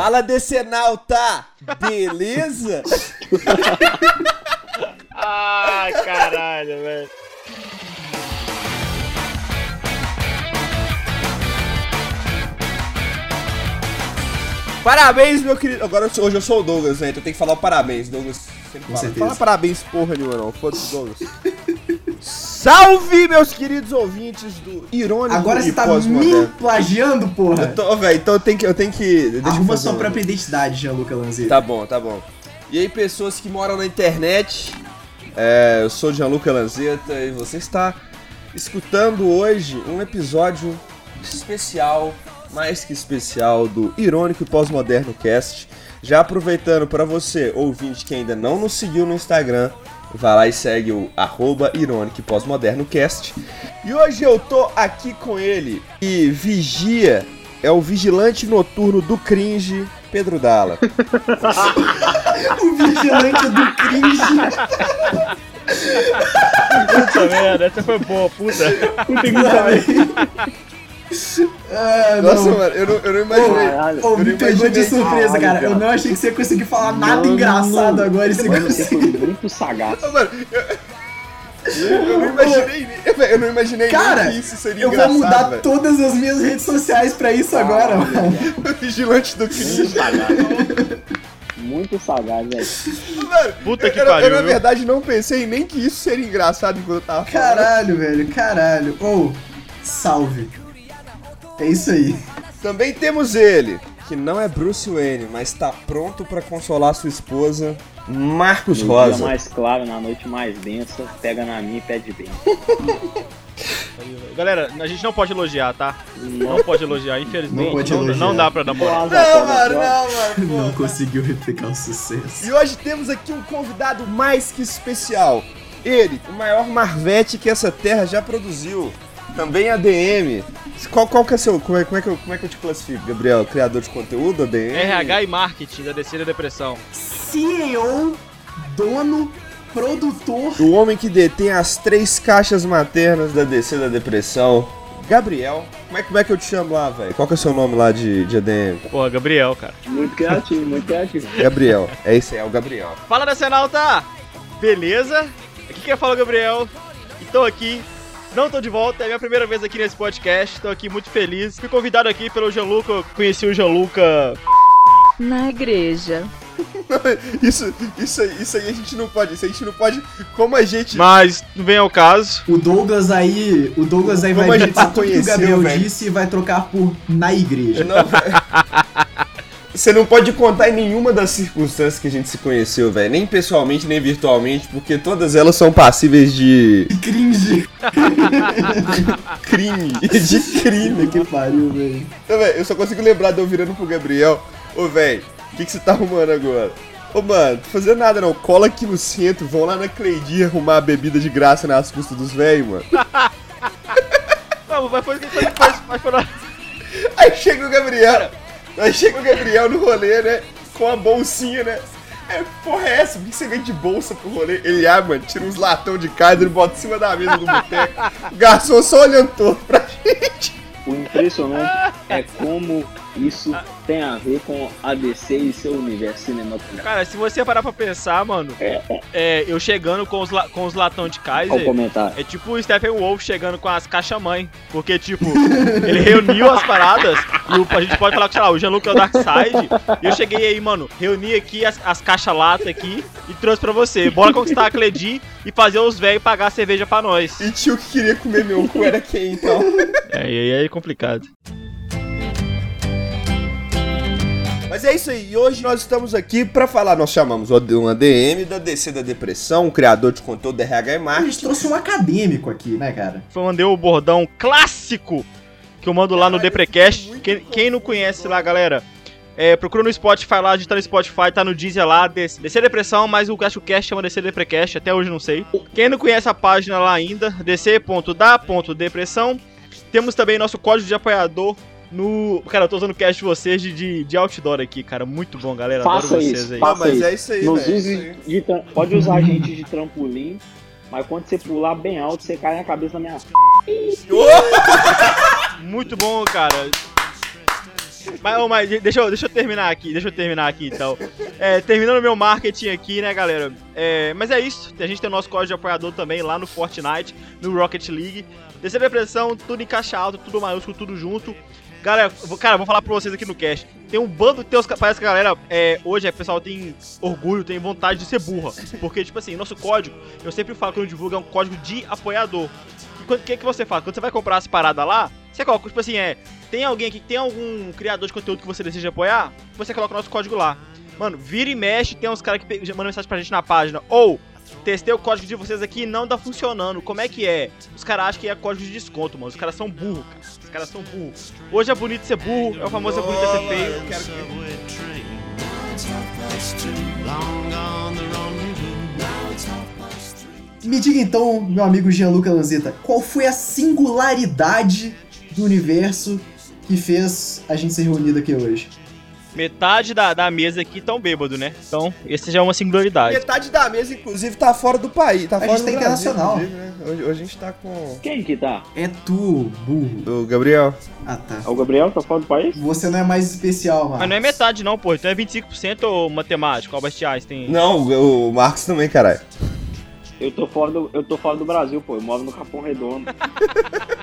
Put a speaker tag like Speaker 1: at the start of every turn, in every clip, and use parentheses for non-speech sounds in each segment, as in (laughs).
Speaker 1: Fala Decenalta! Beleza? (laughs)
Speaker 2: Ai, caralho, velho.
Speaker 1: Parabéns, meu querido. Agora eu sou- hoje eu sou o Douglas, né? Então tem que falar o parabéns. Douglas sempre fala. Fala parabéns, porra nenhuma, não. Foda-se, Douglas. (laughs) Salve, meus queridos ouvintes do Irônico
Speaker 3: Agora você tá me plagiando, porra.
Speaker 1: Eu tô, velho, então eu tenho que. Eu tenho que deixa
Speaker 3: Arruma sua
Speaker 1: um-
Speaker 3: própria identidade, Gianluca Lanzetta.
Speaker 1: Tá bom, tá bom. E aí, pessoas que moram na internet, é, eu sou Gianluca Lanzetta e você está escutando hoje um episódio especial, mais que especial, do Irônico e Pós-Moderno Cast. Já aproveitando para você, ouvinte que ainda não nos seguiu no Instagram, vai lá e segue o arroba Irônico e Pós-Moderno Cast. E hoje eu tô aqui com ele e vigia, é o vigilante noturno do cringe, Pedro Dalla. (laughs)
Speaker 3: O vigilante do cringe.
Speaker 2: Puta merda, essa foi boa, puta. Puta que pariu. (laughs)
Speaker 3: Ah,
Speaker 1: Nossa,
Speaker 3: não.
Speaker 1: mano, eu não, eu não imaginei.
Speaker 4: Caralho.
Speaker 1: Eu
Speaker 3: me
Speaker 1: não
Speaker 3: pegou de surpresa,
Speaker 4: Caralho,
Speaker 3: cara. Eu não achei que você ia conseguir falar nada
Speaker 4: Mano,
Speaker 3: engraçado agora e você
Speaker 4: Mano, você foi muito sagaz.
Speaker 1: Mano, eu, eu não imaginei, nem- eu não imaginei
Speaker 3: Cara,
Speaker 1: nem que isso seria
Speaker 3: Eu vou mudar
Speaker 1: velho.
Speaker 3: todas as minhas redes sociais pra isso agora, mano.
Speaker 1: O (laughs) vigilante do cringe.
Speaker 4: Muito sagaz. Muito sagaz, velho.
Speaker 1: Mano,
Speaker 2: Puta
Speaker 1: eu,
Speaker 2: que
Speaker 1: eu,
Speaker 2: pariu,
Speaker 1: Eu, na verdade, não pensei nem que isso seria engraçado enquanto eu tava falando.
Speaker 3: Caralho, velho, caralho. Ou, salve. É isso aí.
Speaker 1: Também temos ele, que não é Bruce Wayne, mas tá pronto pra consolar sua esposa, Marcos
Speaker 4: No dia
Speaker 1: Rosa.
Speaker 4: mais claro, na noite mais densa, pega na minha e pede bem.
Speaker 2: Galera, a gente não pode elogiar, tá? Não pode elogiar, infelizmente.
Speaker 3: Não pode
Speaker 2: não,
Speaker 3: elogiar.
Speaker 2: não dá pra dar moral.
Speaker 1: Não, mano, não, mano. pô.
Speaker 3: Não conseguiu replicar o sucesso.
Speaker 1: E hoje temos aqui um convidado mais que especial. Ele, o maior Marvete que essa terra já produziu. Também ADM. Qual, qual que é seu. Como é, como, é que eu, como é que eu te classifico, Gabriel? Criador de conteúdo, ADM?
Speaker 2: RH e marketing da Descida Depressão.
Speaker 3: CEO, dono, produtor.
Speaker 1: O homem que detém as três caixas maternas da DC da Depressão. Gabriel. Como é, como é que eu te chamo lá, velho? Qual que é o seu nome lá de, de ADM?
Speaker 2: Porra, Gabriel, cara.
Speaker 4: Muito criativo, muito criativo.
Speaker 1: Gabriel. É esse aí, é o Gabriel.
Speaker 2: Fala da Senalta! Beleza? Aqui quem fala é o Gabriel. E tô aqui. Não tô de volta, é minha primeira vez aqui nesse podcast. Tô aqui muito feliz. Fui convidado aqui pelo Gianluca. Conheci o Gianluca.
Speaker 5: Na igreja. (laughs)
Speaker 1: Isso, isso, aí- isso aí a gente não pode. Isso a gente não pode. Como a gente.
Speaker 2: Mas não vem ao caso.
Speaker 3: O Douglas aí. O Douglas aí
Speaker 1: Como a
Speaker 3: vai
Speaker 1: gente
Speaker 3: editar
Speaker 1: se
Speaker 3: tudo que o Gabriel
Speaker 1: velho.
Speaker 3: disse e vai trocar por na igreja.
Speaker 1: Não, velho. (laughs) Você não pode contar em nenhuma das circunstâncias que a gente se conheceu, velho. Nem pessoalmente, nem virtualmente, porque todas elas são passíveis de
Speaker 3: Cringe. (laughs)
Speaker 1: crime. De crime.
Speaker 3: Que pariu, velho.
Speaker 1: Então, velho, eu só consigo lembrar de eu virando pro Gabriel. Ô, velho, o que, que você tá arrumando agora? Ô, mano, tô fazendo nada não. Cola aqui no centro, vão lá na Cleidinha arrumar a bebida de graça nas custas dos velhos, mano.
Speaker 2: Não, mas foi o que foi depois. Mas foi
Speaker 1: Aí chega o Gabriel. Aí chega o Gabriel no rolê, né? Com a bolsinha, né? É, porra, é essa? Por que você vem de bolsa pro rolê? Ele, ah, mano, tira uns latão de carne, ele bota em cima da mesa do boteco. Garçom só olhando torto pra (laughs) gente.
Speaker 4: O impressionante é como isso tem a ver com a DC e seu universo cinematográfico.
Speaker 2: Cara, se você parar pra pensar, mano, é, eu chegando com os, com os latão de Kaiser.
Speaker 4: comentário.
Speaker 2: É tipo o Stephen Wolf chegando com as caixas-mãe. Porque, tipo, (laughs) ele reuniu as paradas. E o- a gente pode falar que, sei lá, o Jean-Luc é o Darkseid. E eu cheguei aí, mano, reuni aqui as, as caixas-lata aqui e trouxe pra você. Bora conquistar a Cledi e fazer os velhos pagar a cerveja pra nós.
Speaker 1: E tio que queria comer meu cu era quem, então?
Speaker 2: É, e aí é complicado.
Speaker 1: Mas é isso aí, e hoje nós estamos aqui pra falar, nós chamamos um ADM da DC da Depressão, um criador de conteúdo da RH e
Speaker 3: A
Speaker 1: Marketing.
Speaker 3: gente trouxe um acadêmico aqui, né, cara?
Speaker 2: Foi mandei o bordão clássico que eu mando lá no Deprecast. Quem, quem não conhece lá, galera, é, procura no Spotify lá, digita no Spotify, tá no Deezer lá, DC, DC Depressão, mas o Cast Cast chama DC Deprecast, até hoje não sei. Quem não conhece a página lá ainda, dc.da.depressão. Temos também nosso código de apoiador no. Cara, eu tô usando o cast de vocês de, de, de outdoor aqui, cara. Muito bom, galera. Adoro
Speaker 4: Faça
Speaker 2: vocês
Speaker 4: isso,
Speaker 2: aí.
Speaker 1: Ah,
Speaker 4: faça
Speaker 1: mas
Speaker 4: isso.
Speaker 1: é isso aí,
Speaker 4: Nos
Speaker 1: velho. é
Speaker 4: use
Speaker 1: aí.
Speaker 4: de Pode usar a gente de trampolim, mas quando você pular bem alto, você cai na cabeça da minha. (laughs)
Speaker 2: Muito bom, cara. Mas, mas deixa, eu, deixa eu terminar aqui, deixa eu terminar aqui então. É, terminando meu marketing aqui, né, galera? É, mas é isso. A gente tem o nosso código de apoiador também lá no Fortnite, no Rocket League. Terceira depressão, tudo em caixa alta, tudo maiúsculo, tudo junto. Vou- cara, vou falar pra vocês aqui no cast. Tem um bando, os, ca- parece que a galera, é, hoje o pessoal tem orgulho, tem vontade de ser burra. Porque, tipo assim, nosso código, eu sempre falo que eu divulgo, é um código de apoiador. E o que, que você faz? Quando você vai comprar as paradas lá, você coloca, tipo assim, é. Tem alguém aqui, tem algum criador de conteúdo que você deseja apoiar? Você coloca o nosso código lá. Mano, vira e mexe, tem uns caras que mandam mensagem pra gente na página. Ou, testei o código de vocês aqui e não tá funcionando. Como é que é? Os caras acham que é código de desconto, mano. Os caras são burros, cara. Os caras são burros. Hoje é bonito ser burro, é o famoso é bonito ser feio.
Speaker 3: Me diga então, meu amigo Gianluca Lanzetta, qual foi a singularidade do universo que fez a gente ser reunido aqui hoje?
Speaker 2: Metade da, da mesa aqui tão bêbado, né? Então, esse já é uma singularidade.
Speaker 1: Metade da mesa, inclusive, tá fora do país. Tá
Speaker 3: A
Speaker 1: fora
Speaker 3: gente
Speaker 1: do
Speaker 3: tá
Speaker 1: Brasil,
Speaker 3: internacional.
Speaker 1: inclusive, né? Hoje, hoje a gente tá com
Speaker 4: Quem que tá?
Speaker 3: É tu, burro.
Speaker 1: o Gabriel.
Speaker 3: Ah, tá.
Speaker 4: É o Gabriel? Tá fora do país?
Speaker 3: Você não é mais especial, mano.
Speaker 2: Mas não é metade não, pô. Então é 25% ou matemático, Albert Einstein.
Speaker 1: Não, o, o Marcos também, caralho.
Speaker 4: Eu tô fora do, eu tô fora do Brasil, pô. Eu moro no Capão Redondo. (laughs)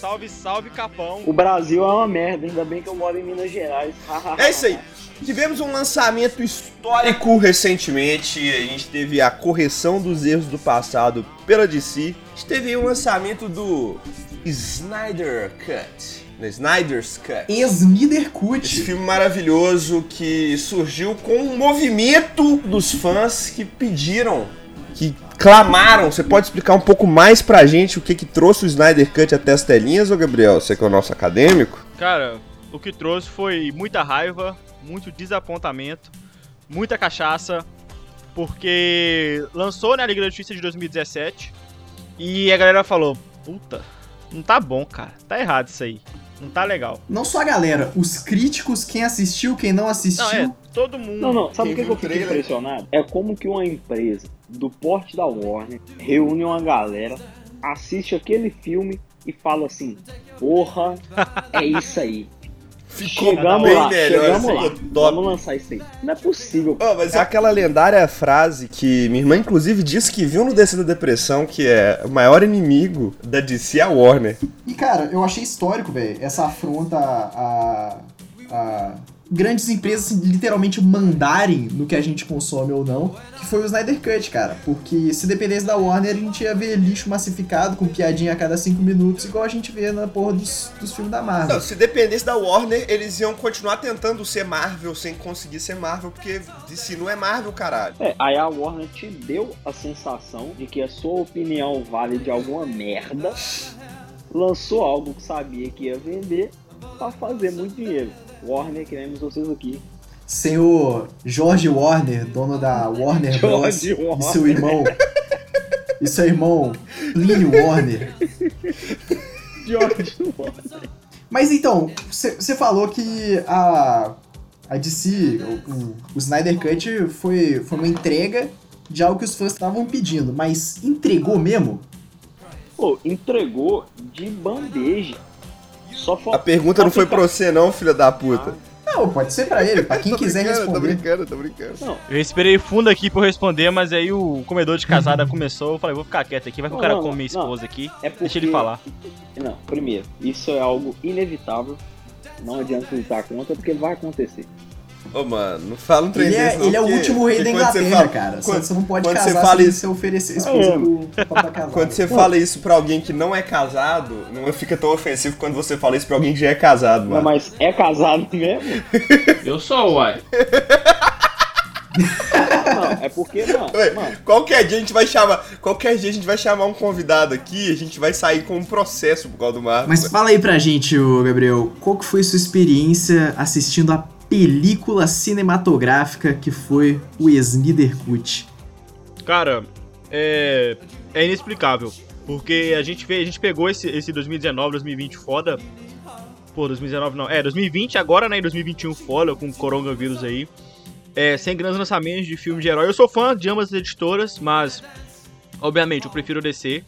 Speaker 2: Salve, salve, Capão.
Speaker 4: O Brasil é uma merda, ainda bem que eu moro em Minas Gerais.
Speaker 1: É isso aí. Tivemos um lançamento histórico recentemente. A gente teve a correção dos erros do passado pela DC. A gente teve um lançamento do Snyder Cut. The Snyder's Cut.
Speaker 3: Ex-Snyder
Speaker 1: Esse
Speaker 3: Cut.
Speaker 1: filme maravilhoso que surgiu com um movimento dos fãs que pediram, que clamaram. Você pode explicar um pouco mais pra gente o que que trouxe o Snyder Cut até as telinhas, ô Gabriel? Você que é o nosso acadêmico?
Speaker 2: Cara, o que trouxe foi muita raiva, muito desapontamento, muita cachaça, porque lançou na Liga da Justiça de 2017 e a galera falou: puta, não tá bom, cara, tá errado isso aí, não tá legal.
Speaker 3: Não só a galera, os críticos, quem assistiu, quem não assistiu.
Speaker 2: Não, é, todo mundo.
Speaker 4: Não, não, sabe o que, que eu
Speaker 1: trailer?
Speaker 4: impressionado? É como que uma empresa do porte da Warner reúne uma galera, assiste aquele filme e fala assim: Porra, é isso aí.
Speaker 1: Ficou
Speaker 4: chegamos
Speaker 1: bem
Speaker 4: lá,
Speaker 1: melhor,
Speaker 4: chegamos
Speaker 1: ficou
Speaker 4: lá.
Speaker 1: top.
Speaker 4: Vamos lançar isso aí. Não é possível.
Speaker 1: Oh, mas é aquela lendária frase que minha irmã, inclusive, disse que viu no DC da Depressão, que é o maior inimigo da DC é a Warner.
Speaker 3: E cara, eu achei histórico, velho, essa afronta a, a grandes empresas literalmente mandarem no que a gente consome ou não, que foi o Snyder Cut, cara. Porque se dependesse da Warner, a gente ia ver lixo massificado com piadinha a cada cinco minutos, igual a gente vê na porra dos, dos filmes da Marvel.
Speaker 1: Não, se dependesse da Warner, eles iam continuar tentando ser Marvel sem conseguir ser Marvel, porque DC não é Marvel, caralho.
Speaker 4: É, aí a Warner te deu a sensação de que a sua opinião vale de alguma merda, lançou algo que sabia que ia vender pra fazer muito dinheiro. Warner, queremos vocês aqui.
Speaker 3: Senhor George Warner, dono da Warner Bros.
Speaker 4: Warner.
Speaker 3: E seu irmão. e seu irmão Plínio Warner.
Speaker 4: George Warner.
Speaker 3: Mas então, você falou que a, a DC, o, o, o Snyder Cut foi, foi uma entrega de algo que os fãs estavam pedindo, mas entregou mesmo?
Speaker 4: Pô, entregou de bandeja. Só
Speaker 1: A
Speaker 4: falta.
Speaker 1: pergunta não foi pra você, não, filha da puta.
Speaker 3: Não, pode ser pra ele, pra quem (laughs) quiser
Speaker 1: brincando, Tô
Speaker 3: responder.
Speaker 1: brincando, tô brincando.
Speaker 2: Eu respirei fundo aqui pra eu responder, mas aí o comedor de casada (laughs) começou. Eu falei, vou ficar quieto aqui, vai que o
Speaker 4: Não,
Speaker 2: cara
Speaker 4: não,
Speaker 2: come minha
Speaker 4: não.
Speaker 2: esposa aqui.
Speaker 4: É porque...
Speaker 2: Deixa ele falar.
Speaker 4: Não, primeiro, isso é algo inevitável. Não adianta lutar contra, porque vai acontecer.
Speaker 1: Ô, mano, não fala um trem
Speaker 3: Ele é,
Speaker 1: não,
Speaker 3: ele é o último rei da
Speaker 1: você
Speaker 3: Inglaterra,
Speaker 1: fala-
Speaker 3: cara. Você-
Speaker 1: quando-
Speaker 3: você não pode
Speaker 1: quando você
Speaker 3: casar
Speaker 1: fala
Speaker 3: sem
Speaker 1: isso-
Speaker 3: você oferecer esposa pro.
Speaker 1: Quando você fala isso pra alguém que não é casado, não fica tão ofensivo quando você fala isso pra alguém que já é casado,
Speaker 4: Não,
Speaker 1: mano.
Speaker 4: mas é casado mesmo? (laughs)
Speaker 6: Eu sou, uai.
Speaker 4: Não, é porque, mano,
Speaker 1: Ué,
Speaker 4: mano
Speaker 1: Qualquer dia a gente vai chamar. Qualquer dia a gente vai chamar um convidado aqui, a gente vai sair com um processo por causa do Marcos.
Speaker 3: Mas fala aí pra gente, ô Gabriel, qual que foi sua experiência assistindo a película cinematográfica que foi o Snyder Cut?
Speaker 2: Cara, é, é inexplicável. Porque a gente a gente pegou esse, esse 2019, 2020 foda. Pô, 2019 não. É, 2020 agora, né? Em 2021 foda, com o coronavírus aí. É, sem grandes lançamentos de filmes de herói. Eu sou fã de ambas as editoras, mas obviamente eu prefiro DC.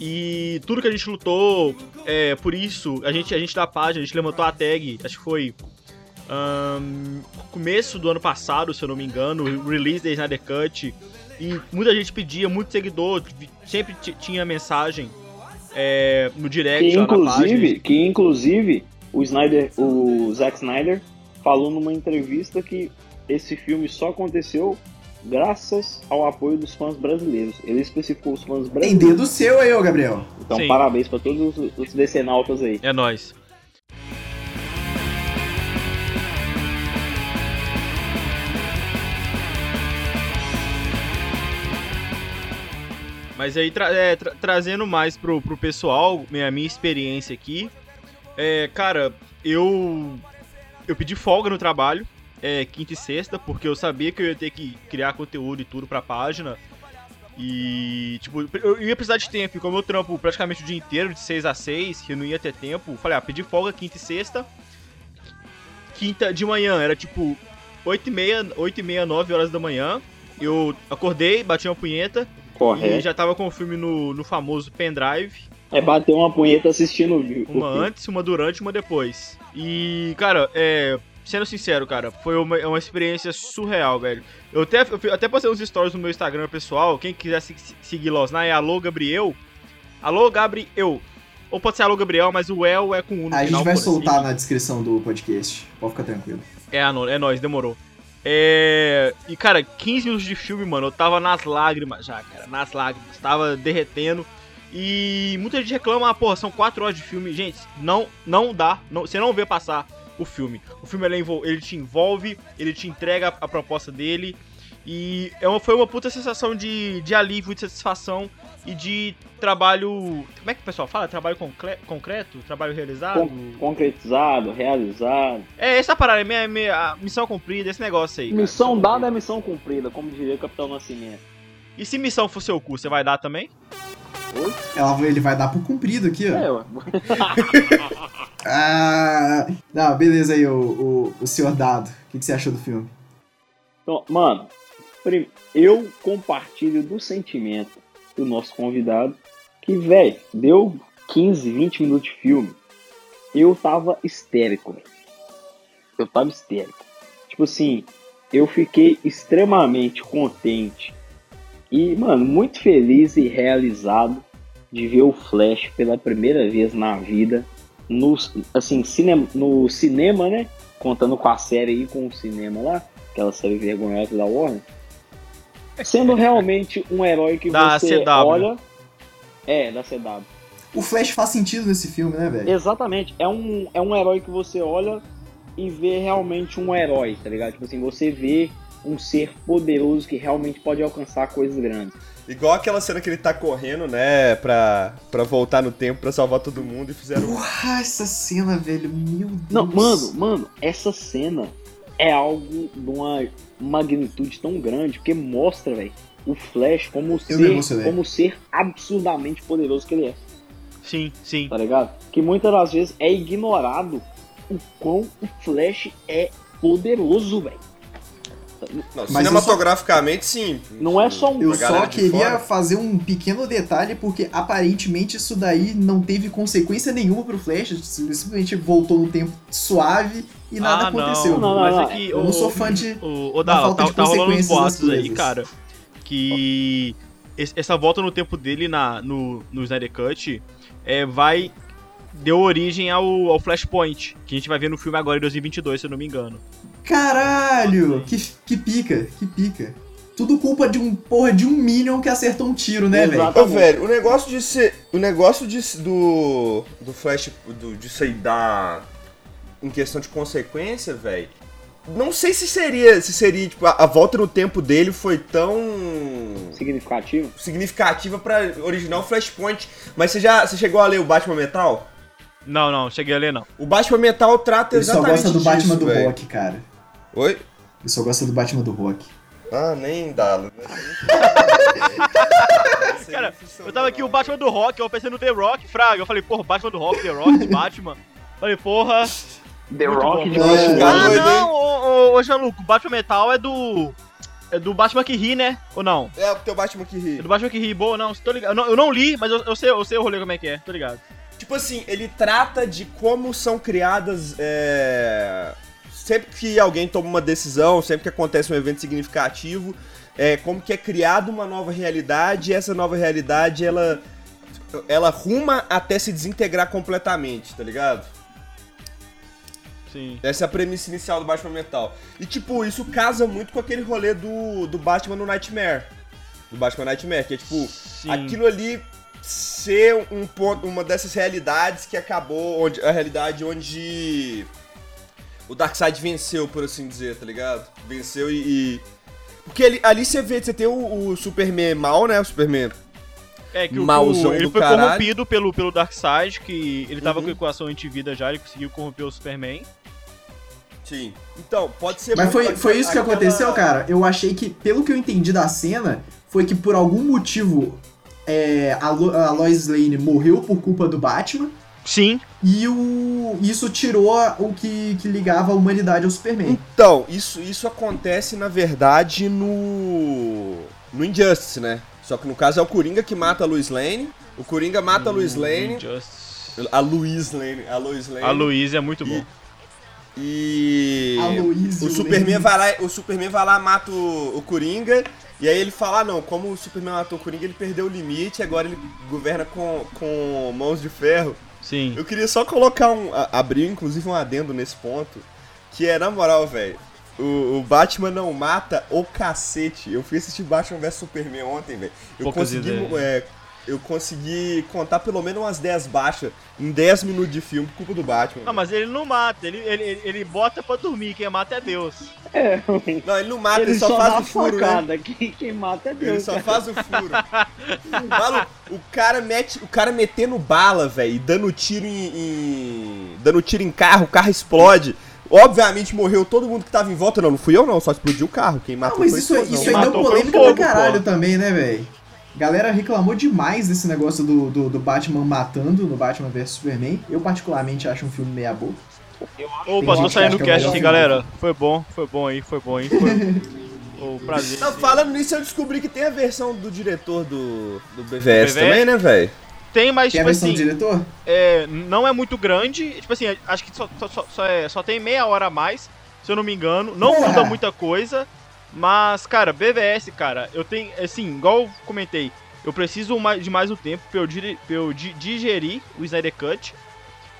Speaker 2: E tudo que a gente lutou, é, por isso, a gente, a gente da página, a gente levantou a tag, acho que foi ahn, começo do ano passado, se eu não me engano, o release da Snyder Cut. E muita gente pedia, muito seguidor, sempre ti- tinha mensagem é, no direct
Speaker 4: Que inclusive, que inclusive o Snyder, o Zack Snyder falou numa entrevista que esse filme só aconteceu graças ao apoio dos fãs brasileiros. Ele especificou os fãs
Speaker 3: Tem
Speaker 4: brasileiros.
Speaker 3: dedo seu aí, ô Gabriel.
Speaker 4: Então
Speaker 2: Sim.
Speaker 4: parabéns pra todos os, os decenautas aí.
Speaker 2: É nóis. Mas aí, tra- é, tra- trazendo mais pro, pro pessoal, minha, minha experiência aqui. É, cara, eu. Eu pedi folga no trabalho, é, quinta e sexta, porque eu sabia que eu ia ter que criar conteúdo e tudo pra página. E, tipo, eu ia precisar de tempo, e como eu trampo praticamente o dia inteiro, de 6 a 6, que eu não ia ter tempo, falei, ah, pedi folga quinta e sexta. Quinta de manhã, era tipo 8 e meia, 8 e meia, 9 horas da manhã. Eu acordei, bati uma punheta e
Speaker 4: Correto.
Speaker 2: já tava com o filme no, no famoso pendrive.
Speaker 4: É bater uma punheta assistindo o vi- o
Speaker 2: Uma antes, uma durante, uma depois. E, cara, é. Sendo sincero, cara, foi uma, é uma experiência surreal, velho. Eu até, eu até postei uns stories no meu Instagram pessoal. Quem quiser se- se- seguir lá, é alô Gabriel. Alô Gabriel. Ou pode ser alô Gabriel, mas o El é com no
Speaker 3: A
Speaker 2: final.
Speaker 3: gente vai soltar na descrição do podcast. Pode ficar tranquilo.
Speaker 2: É, ano- é nóis, demorou. É. E, cara, 15 minutos de filme, mano, eu tava nas lágrimas já, cara. Nas lágrimas. Tava derretendo. E muita gente reclama, ah, porra, são 4 horas de filme. Gente, não, não dá. Não, você não vê passar o filme. O filme ele, ele te envolve, ele te entrega a proposta dele. E é uma, foi uma puta sensação de, de alívio, de satisfação e de trabalho. Como é que o pessoal fala? Trabalho concre- concreto? Trabalho realizado?
Speaker 4: Con- concretizado, realizado.
Speaker 2: É essa parada, é minha, minha a missão cumprida, esse negócio aí. cara.
Speaker 4: Missão dada é missão cumprida, como diria o Capitão Nascimento.
Speaker 2: E se missão for seu cu, você vai dar também?
Speaker 3: Ela, ele vai dar pro comprido aqui, ó.
Speaker 4: É, ué. (laughs)
Speaker 3: Ah, não, beleza aí, o, o, o senhor Dado. O que, que você achou do filme?
Speaker 4: Então, mano, eu compartilho do sentimento do nosso convidado que, velho, deu 15, 20 minutos de filme. Eu tava histérico. Eu tava histérico. Tipo assim, eu fiquei extremamente contente e, mano, muito feliz e realizado de ver o Flash pela primeira vez na vida no, assim, cinema, no cinema, né? Contando com a série e com o cinema lá, aquela série vergonhosa da Warner. Sendo realmente um herói que
Speaker 2: Da
Speaker 4: você
Speaker 2: CW.
Speaker 4: olha. É, da CW.
Speaker 3: O Flash faz sentido nesse filme, né, velho?
Speaker 4: Exatamente. É um, é um herói que você olha e vê realmente um herói, tá ligado? Tipo assim, você vê um ser poderoso que realmente pode alcançar coisas grandes.
Speaker 1: Igual aquela cena que ele tá correndo, né, pra, pra voltar no tempo pra salvar todo mundo e fizeram.
Speaker 3: Porra, essa cena, velho. Meu Deus.
Speaker 4: Não, mano, mano, essa cena é algo de uma magnitude tão grande, porque mostra, velho, o Flash como ser, como ser absurdamente poderoso que ele é,
Speaker 2: Sim, sim.
Speaker 4: tá ligado? Que muitas das vezes é ignorado o quão o Flash é poderoso, velho.
Speaker 1: Não,
Speaker 3: Mas
Speaker 1: cinematograficamente, sim.
Speaker 4: Não é só um-
Speaker 3: Eu só queria fazer um pequeno detalhe, porque aparentemente isso daí não teve consequência nenhuma pro Flash. Simplesmente voltou no tempo suave e nada
Speaker 2: ah,
Speaker 3: aconteceu.
Speaker 2: Não,
Speaker 4: Não,
Speaker 2: mas
Speaker 4: não,
Speaker 2: é que
Speaker 3: eu
Speaker 2: o-
Speaker 3: não sou fã de-
Speaker 2: O, o
Speaker 3: da
Speaker 2: Dal,
Speaker 3: falta
Speaker 2: tá,
Speaker 3: de
Speaker 2: tá rolando uns
Speaker 3: consequências
Speaker 2: boatos aí, cara, que es- essa volta no tempo dele na, no, no Snyder Cut é, vai. Deu origem ao, ao Flashpoint, que a gente vai ver no filme agora em 2022, se eu não me engano.
Speaker 3: Caralho! Que, que pica, que pica. Tudo culpa de um porra de um Minion que acertou um tiro, né, velho?
Speaker 1: Ô, velho, o negócio de ser. O negócio de, do. Do Flash. Do, disso aí dar. Em questão de consequência, velho. Não sei se seria. Se seria, tipo, a, a volta no tempo dele foi tão.
Speaker 4: significativo.
Speaker 1: significativa pra original Flashpoint. Mas você já. Você chegou a ler o Batman Metal?
Speaker 2: Não, não, cheguei a ler não.
Speaker 1: O Batman Metal trata
Speaker 3: Ele só
Speaker 1: exatamente
Speaker 3: gosta do
Speaker 1: disso,
Speaker 3: Batman do
Speaker 1: velho.
Speaker 3: Rock, cara.
Speaker 1: Oi?
Speaker 3: Ele só gosta do Batman do Rock.
Speaker 1: Ah, nem dá. né? (laughs)
Speaker 2: Cara, eu tava aqui o Batman do Rock, eu pensei no The Rock, Fraga. Eu falei, porra, Batman do Rock, The Rock, Batman. (laughs) Falei, porra.
Speaker 4: The
Speaker 2: Muito
Speaker 4: Rock
Speaker 2: bom.
Speaker 4: de
Speaker 3: É.
Speaker 2: Ah, não, ô, ô, ô Jean-Luc, o Batman Metal é do. é do Batman que ri, né? Ou não?
Speaker 1: É o teu Batman que
Speaker 2: É
Speaker 1: ri.
Speaker 2: do Batman que ri, boa, não, tô ligado. Eu não, eu não li, mas eu, eu sei, eu sei o rolê como é que é, tô ligado.
Speaker 1: Tipo assim, ele trata de como são criadas. é, Sempre que alguém toma uma decisão, sempre que acontece um evento significativo, é, como que é criada uma nova realidade e essa nova realidade ela. Ela ruma até se desintegrar completamente, tá ligado?
Speaker 2: Sim.
Speaker 1: Essa é a premissa inicial do Batman Metal. E, tipo, isso casa muito com aquele rolê do, do Batman no Nightmare. Do Batman Nightmare, que é, tipo,
Speaker 2: Sim.
Speaker 1: aquilo ali ser um ponto, uma dessas realidades que acabou, onde a realidade onde o Darkseid venceu, por assim dizer, tá ligado? Venceu e... e- Porque ali, ali você vê, você tem o, o Superman mal, né? O Superman
Speaker 2: É que o,
Speaker 1: Mauzão
Speaker 2: o- ele foi
Speaker 1: caralho.
Speaker 2: corrompido pelo, pelo Darkseid, que ele tava
Speaker 1: Uhum.
Speaker 2: com equação antivida já, ele conseguiu corromper o Superman.
Speaker 1: Sim. Então, pode ser
Speaker 3: Mas foi, foi isso que
Speaker 1: aquela-
Speaker 3: aconteceu, cara. Eu achei que, pelo que eu entendi da cena, foi que por algum motivo é, a, Lo a Lois Lane morreu por culpa do Batman.
Speaker 2: Sim,
Speaker 3: E o, isso tirou o que, que ligava a humanidade ao Superman.
Speaker 1: Então, isso, isso acontece, na verdade, no. no Injustice, né? Só que no caso é o Coringa que mata a Lois Lane. O Coringa mata a Lois Lane.
Speaker 2: Injustice.
Speaker 1: A Luiz Lane. A Lois Lane.
Speaker 2: A Luísa é muito bom.
Speaker 1: E.
Speaker 3: A Louise
Speaker 1: o Superman vai lá, o Superman vai lá, mata o, o Coringa. E aí ele fala, ah, não, como o Superman matou o Coringa, ele perdeu o limite, agora ele governa com, com mãos de ferro.
Speaker 2: Sim.
Speaker 1: Eu queria só colocar um. abrir, inclusive, um adendo nesse ponto. Que é, na moral, velho. O, o Batman não mata o cacete. Eu fui assistir Batman vs Superman ontem, velho. Eu
Speaker 2: Poucas
Speaker 1: consegui. é, eu consegui contar pelo menos umas 10 baixas em 10 minutos de filme por culpa do Batman.
Speaker 2: Não, mas ele não mata, ele, ele, ele- bota pra dormir, quem mata é Deus.
Speaker 4: É,
Speaker 1: Não, ele não mata, ele,
Speaker 4: ele
Speaker 1: só,
Speaker 4: só,
Speaker 1: faz
Speaker 4: dá
Speaker 1: o furo, né?
Speaker 4: facada. Quem, quem mata é Deus.
Speaker 1: Ele só
Speaker 4: cara.
Speaker 1: faz o furo. Maluco, o cara mete. O cara metendo bala, velho, dando tiro em, em- Dando tiro em carro, o carro explode. Obviamente morreu todo mundo que tava em volta. Não, não fui eu não, só explodiu o carro. Quem matou
Speaker 3: Não, mas
Speaker 1: foi
Speaker 3: isso, isso
Speaker 1: explosão.
Speaker 3: aí deu polêmica pra caralho
Speaker 2: pô.
Speaker 3: também, né, velho? Galera reclamou demais desse negócio do, do, do Batman matando no Batman vs Superman. Eu, particularmente, acho um filme meia boca.
Speaker 2: Opa, tô saindo
Speaker 3: acha
Speaker 2: do
Speaker 3: é
Speaker 2: cast, hein,
Speaker 3: filme.
Speaker 2: galera. Foi bom, foi bom aí, foi bom aí. Foi... o prazer.
Speaker 1: Não, falando nisso, eu descobri que tem a versão do diretor do, do BVS,
Speaker 2: BVS?
Speaker 1: também, né, velho?
Speaker 2: Tem, mas
Speaker 3: Tem a
Speaker 2: tipo
Speaker 3: versão
Speaker 2: assim,
Speaker 3: do diretor?
Speaker 2: é, não é muito grande. Tipo assim, acho que só, só, só, só é- só tem meia hora a mais, se eu não me engano. Não
Speaker 3: Porra.
Speaker 2: muda muita coisa. Mas, cara, BVS, cara, eu tenho. Assim, igual eu comentei, eu preciso mais- de mais um tempo pra eu, pra eu di- digerir o Snyder Cut.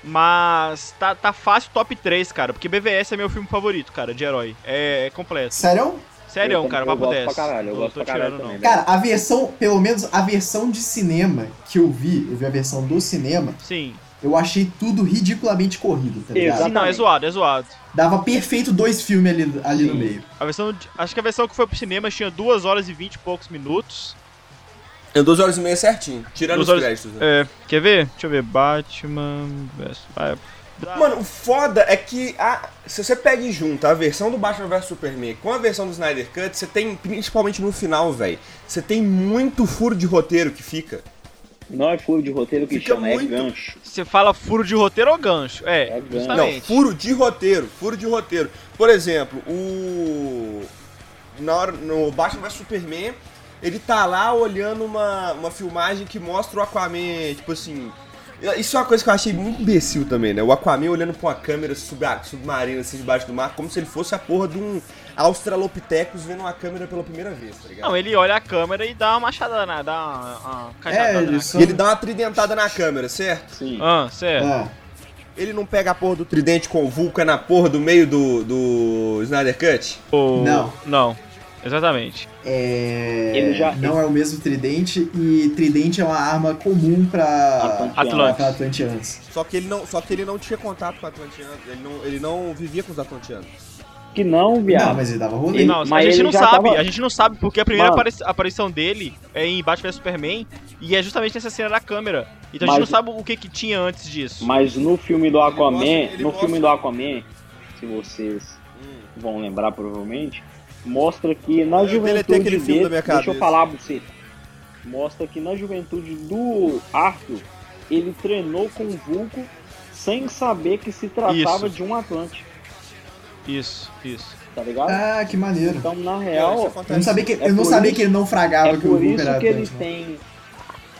Speaker 2: Mas tá, tá fácil top 3, cara. Porque BVS é meu filme favorito, cara, de herói. É, é completo.
Speaker 3: Sério?
Speaker 2: Sério,
Speaker 4: Eu
Speaker 2: cara, papo
Speaker 4: gosto
Speaker 2: 10.
Speaker 4: pra caralho, eu gosto pra caralho também,
Speaker 3: Cara, a versão, pelo menos a versão de cinema que eu vi, eu vi a versão do cinema,
Speaker 2: Sim.
Speaker 3: Eu achei tudo ridiculamente corrido, tá ligado?
Speaker 2: Sim, não, é zoado, é zoado.
Speaker 3: Dava perfeito dois filmes ali, ali no meio.
Speaker 2: A versão, acho que a versão que foi pro cinema tinha 2 horas e 20 e poucos minutos.
Speaker 1: É duas horas e meia certinho, tirando
Speaker 2: Duas
Speaker 1: os
Speaker 2: horas-
Speaker 1: créditos. Né?
Speaker 2: É, quer ver? Deixa eu ver. Batman. vs-
Speaker 1: Mano, o foda é que a- se você pega e junta a versão do Batman vs Superman com a versão do Snyder Cut, você tem, principalmente no final, velho, você tem muito furo de roteiro que fica.
Speaker 4: Não é furo de roteiro que
Speaker 1: Fica
Speaker 4: chama,
Speaker 1: muito-
Speaker 4: é gancho.
Speaker 2: Você fala furo de roteiro ou gancho? É,
Speaker 4: É gancho.
Speaker 1: Não, furo de roteiro, furo de roteiro. Por exemplo, o. Na hora, no Batman vs Superman, ele tá lá olhando uma, uma filmagem que mostra o Aquaman, tipo assim. Isso é uma coisa que eu achei muito imbecil também, né? O Aquaman olhando pra uma câmera sub- submarina assim debaixo do mar, como se ele fosse a porra de um Australopithecus vendo uma câmera pela primeira vez, tá ligado?
Speaker 2: Não, ele olha a câmera e dá uma machadada, na- dá uma, uma cajadada
Speaker 3: É, ele só...
Speaker 1: E ele dá uma tridentada na câmera, certo?
Speaker 4: Sim.
Speaker 2: Ah, certo.
Speaker 3: Ah,
Speaker 1: Ele não pega a porra do tridente com o Vulcan na porra do meio do, do Snyder Cut?
Speaker 2: Ou-
Speaker 3: Não.
Speaker 2: Não, exatamente.
Speaker 3: é...
Speaker 4: Ele já-
Speaker 3: Não é o mesmo tridente, e tridente é uma arma comum pra Atlanteanos.
Speaker 1: Só que ele não, só que ele não tinha contato com Atlanteanos, ele não, ele não vivia com os Atlanteanos.
Speaker 4: Que não, viado.
Speaker 3: Não, mas ele dava rolê.
Speaker 4: Ele-
Speaker 2: Não, a
Speaker 4: mas
Speaker 2: gente
Speaker 4: ele
Speaker 2: não sabe,
Speaker 4: tava-
Speaker 2: a gente não sabe porque a primeira apari- aparição dele é em Batman vs Superman e é justamente nessa cena da câmera. Então a
Speaker 4: Mas-
Speaker 2: gente não sabe o que que tinha antes disso.
Speaker 4: Mas no filme do Aquaman,
Speaker 1: mostra- ele
Speaker 4: no
Speaker 1: mostra-
Speaker 4: filme do Aquaman, se vocês vão lembrar provavelmente, mostra que na
Speaker 1: Eu
Speaker 4: juventude
Speaker 1: filme
Speaker 4: dele,
Speaker 1: da minha
Speaker 4: deixa eu
Speaker 1: cabeça.
Speaker 4: falar pra você, mostra que na juventude do Arthur, ele treinou com o Vulco sem saber que se tratava
Speaker 2: Isso.
Speaker 4: de um Atlante.
Speaker 2: Isso, isso.
Speaker 4: tá ligado?
Speaker 3: Ah, que maneiro.
Speaker 4: Então, na real,
Speaker 1: acontece.
Speaker 3: Eu não sabia que,
Speaker 4: É
Speaker 3: eu não
Speaker 4: por
Speaker 3: sabia
Speaker 4: isso-
Speaker 3: que ele não fragava
Speaker 4: é
Speaker 3: que o
Speaker 4: por
Speaker 3: Hulk
Speaker 4: isso
Speaker 3: era
Speaker 4: que ele tem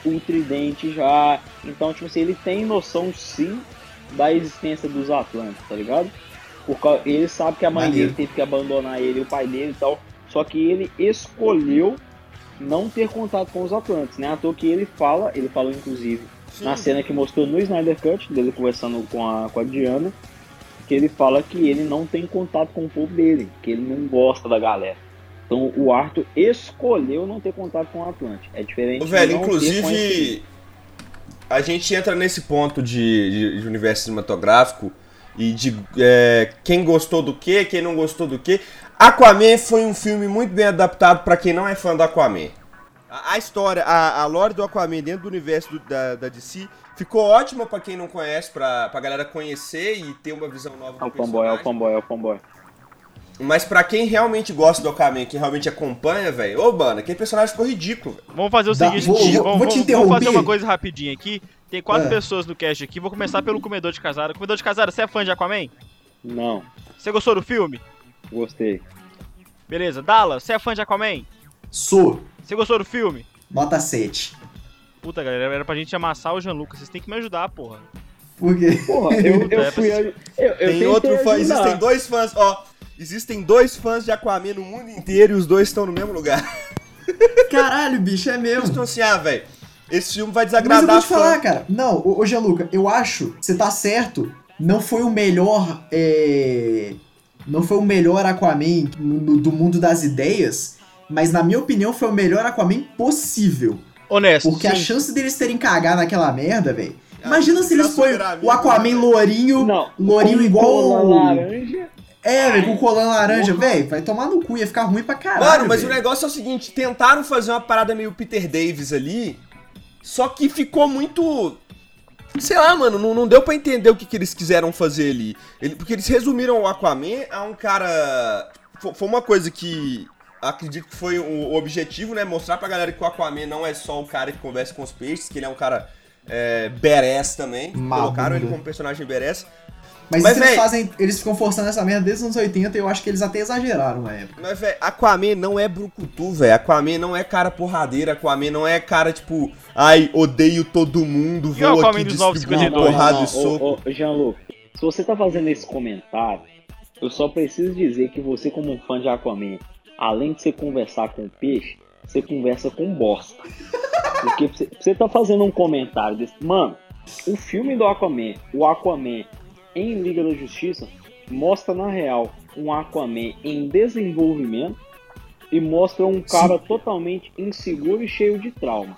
Speaker 4: o tridente já. Então, tipo assim, ele tem noção sim da existência dos Atlantes, tá ligado? Porque ele sabe que a mãe
Speaker 3: Maneiro.
Speaker 4: dele teve que abandonar ele, o pai dele e tal. Só que ele escolheu não ter contato com os Atlantes, né? À toa que ele fala, ele falou inclusive
Speaker 1: Sim.
Speaker 4: na cena que mostrou no Snyder Cut, dele conversando com a, com a Diana, que ele fala que ele não tem contato com o povo dele, que ele não gosta da galera. Então o Arthur escolheu não ter contato com o Atlante. É diferente
Speaker 1: Ô, velho, inclusive, a gente entra nesse ponto de, de- de universo cinematográfico e de é, quem gostou do que, quem não gostou do que. Aquaman foi um filme muito bem adaptado pra quem não é fã do Aquaman. A, a história, a, a lore do Aquaman dentro do universo do- da, da DC ficou ótima pra quem não conhece, pra, pra galera conhecer e ter uma visão nova
Speaker 4: É
Speaker 1: do
Speaker 4: o fanboy, é o fanboy, é o fanboy.
Speaker 1: Mas pra quem realmente gosta do Aquaman, quem realmente acompanha, velho, ô, mano, aquele personagem ficou ridículo, velho.
Speaker 2: Vamos fazer o
Speaker 3: Dá-
Speaker 2: seguinte,
Speaker 3: vou-
Speaker 2: vamos,
Speaker 3: vou-
Speaker 2: vamos-
Speaker 3: vou te
Speaker 2: vamos fazer
Speaker 3: interromper.
Speaker 2: uma coisa rapidinho aqui. Tem quatro
Speaker 3: É.
Speaker 2: pessoas no cast aqui, vou começar pelo comedor de casara. Comedor de casara, você é fã de Aquaman?
Speaker 4: Não,
Speaker 2: Você gostou do filme?
Speaker 4: gostei.
Speaker 2: Beleza. Dala, você é fã de Aquaman?
Speaker 3: Sou.
Speaker 2: Você gostou do filme?
Speaker 3: Nota 7.
Speaker 2: Puta, galera, era pra gente amassar o Gianluca. Vocês têm que me ajudar, porra.
Speaker 3: Por quê?
Speaker 4: Porra, (laughs) eu, eu
Speaker 2: É,
Speaker 4: fui. Eu, eu, eu
Speaker 1: Tem outro fã,
Speaker 4: ajudar.
Speaker 1: existem dois fãs, ó. Existem dois fãs de Aquaman no mundo inteiro e os dois estão no mesmo lugar. (laughs)
Speaker 3: Caralho, bicho, é mesmo.
Speaker 1: Então assim, ah, velho, esse filme vai
Speaker 3: Mas eu
Speaker 1: desagradar
Speaker 3: vou te falar, cara. Não, ô, ô Gianluca, eu acho que você tá certo. Não foi o melhor. é, Não foi o melhor Aquaman do mundo das ideias. Mas na minha opinião foi o melhor Aquaman possível.
Speaker 2: Honesto.
Speaker 3: Porque a
Speaker 2: sim.
Speaker 3: chance deles terem cagado naquela merda, velho.
Speaker 1: Ah,
Speaker 3: Imagina se eles põem o
Speaker 1: amigo,
Speaker 3: Aquaman
Speaker 1: né,
Speaker 3: lourinho.
Speaker 4: Não,
Speaker 3: Lourinho
Speaker 4: com
Speaker 3: igual
Speaker 4: laranja.
Speaker 3: É, velho, com colã laranja, velho. Vai tomar no cu, ia ficar ruim pra caralho.
Speaker 1: Mano, mas
Speaker 3: velho.
Speaker 1: o negócio é o seguinte, tentaram fazer uma parada meio Peter Davis ali, só que ficou muito... Sei lá, mano, não, não deu pra entender o que, que eles quiseram fazer ali. Ele- porque eles resumiram o Aquaman a um cara... fo- Foi uma coisa que acredito que foi o objetivo, né? Mostrar pra galera que o Aquaman não é só o cara que conversa com os peixes, que ele é um cara é, badass também.
Speaker 3: Maluco.
Speaker 1: Colocaram ele como personagem badass.
Speaker 3: Mas,
Speaker 1: Mas,
Speaker 3: isso eles fazem. Eles ficam forçando essa merda desde os anos 80 e eu acho que eles até exageraram na época.
Speaker 1: Mas, velho, Aquaman não é brucutu, velho. Aquaman não é cara porradeira. Aquaman não é cara, tipo, ai, odeio todo mundo,
Speaker 2: E
Speaker 1: vou
Speaker 2: Aquaman
Speaker 1: aqui
Speaker 2: dos
Speaker 1: distribuir
Speaker 2: 952?
Speaker 1: porrada e
Speaker 4: Ô,
Speaker 1: soco.
Speaker 4: ô, Jean-Luc, se você tá fazendo esse comentário, eu só preciso dizer que você, como um fã de Aquaman, além de você conversar com peixe, você conversa com bosta. Porque você, tá fazendo um comentário desse. Mano, o filme do Aquaman, o Aquaman em Liga da Justiça, mostra na real um Aquaman em desenvolvimento e mostra um cara totalmente inseguro e cheio de traumas.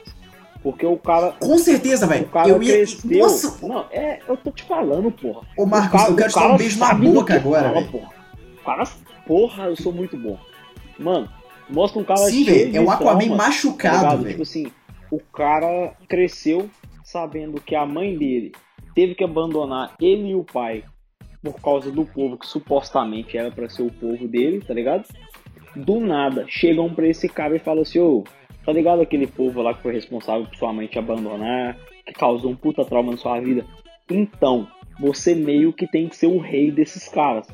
Speaker 4: Porque o cara
Speaker 3: Com certeza,
Speaker 4: o
Speaker 3: velho.
Speaker 4: cara
Speaker 3: Eu ia.
Speaker 4: cresceu.
Speaker 3: Nossa!
Speaker 4: Não, é, eu tô te falando, porra.
Speaker 3: Ô,
Speaker 4: O
Speaker 3: Marcos,
Speaker 4: cara-
Speaker 3: eu quero
Speaker 4: o
Speaker 3: te dar um beijo na boca agora,
Speaker 4: fala, porra. O cara, porra, eu sou muito bom. Mano, mostra um cara
Speaker 3: Sim,
Speaker 4: cheio
Speaker 3: É o Aquaman
Speaker 4: tá
Speaker 3: machucado,
Speaker 4: ligado?
Speaker 3: velho.
Speaker 4: Tipo assim, o cara cresceu sabendo que a mãe dele teve que abandonar ele e o pai por causa do povo que supostamente era pra ser o povo dele, tá ligado? Do nada, chegam pra esse cara e falam assim, ô, tá ligado aquele povo lá que foi responsável por sua mãe te abandonar, que causou um puta trauma na sua vida? Então, você meio que tem que ser o rei desses caras.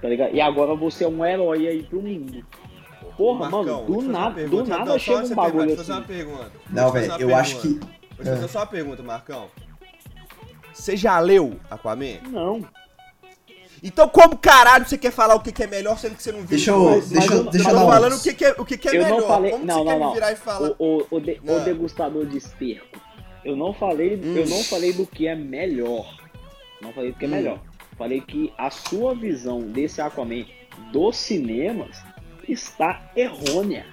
Speaker 4: Tá ligado? E agora você é um herói aí pro mundo. Porra,
Speaker 1: Marcão,
Speaker 4: mano,
Speaker 1: vou te
Speaker 4: do nada,
Speaker 1: pergunta.
Speaker 4: do nada
Speaker 1: Não, só
Speaker 4: chega um bagulho
Speaker 1: eu fazer
Speaker 4: assim.
Speaker 1: uma pergunta.
Speaker 3: Não,
Speaker 1: eu
Speaker 3: velho, eu
Speaker 1: uma
Speaker 3: acho que.
Speaker 1: pergunta. Deixa eu
Speaker 3: É.
Speaker 1: fazer só uma pergunta, Marcão. Você já leu Aquaman?
Speaker 4: Não.
Speaker 1: Então como caralho você quer falar o que, que é melhor, sendo que você não viu?
Speaker 3: Deixa eu.
Speaker 4: Mas-
Speaker 3: deixa
Speaker 4: mas
Speaker 3: eu,
Speaker 4: eu-
Speaker 3: deixa
Speaker 1: Eu
Speaker 3: eu
Speaker 1: tô
Speaker 3: dar
Speaker 1: falando o que, que é, o que, que é
Speaker 4: eu
Speaker 1: melhor.
Speaker 4: não falei.
Speaker 1: Como
Speaker 4: não,
Speaker 1: você
Speaker 4: não,
Speaker 1: quer
Speaker 4: não.
Speaker 1: me virar e falar?
Speaker 4: O, o, o, de- o degustador de esterco. Eu não falei, eu
Speaker 1: Hum.
Speaker 4: não falei do que é melhor. Não falei do que é
Speaker 1: Hum.
Speaker 4: melhor. Falei que a sua visão desse Aquaman dos cinemas está errônea.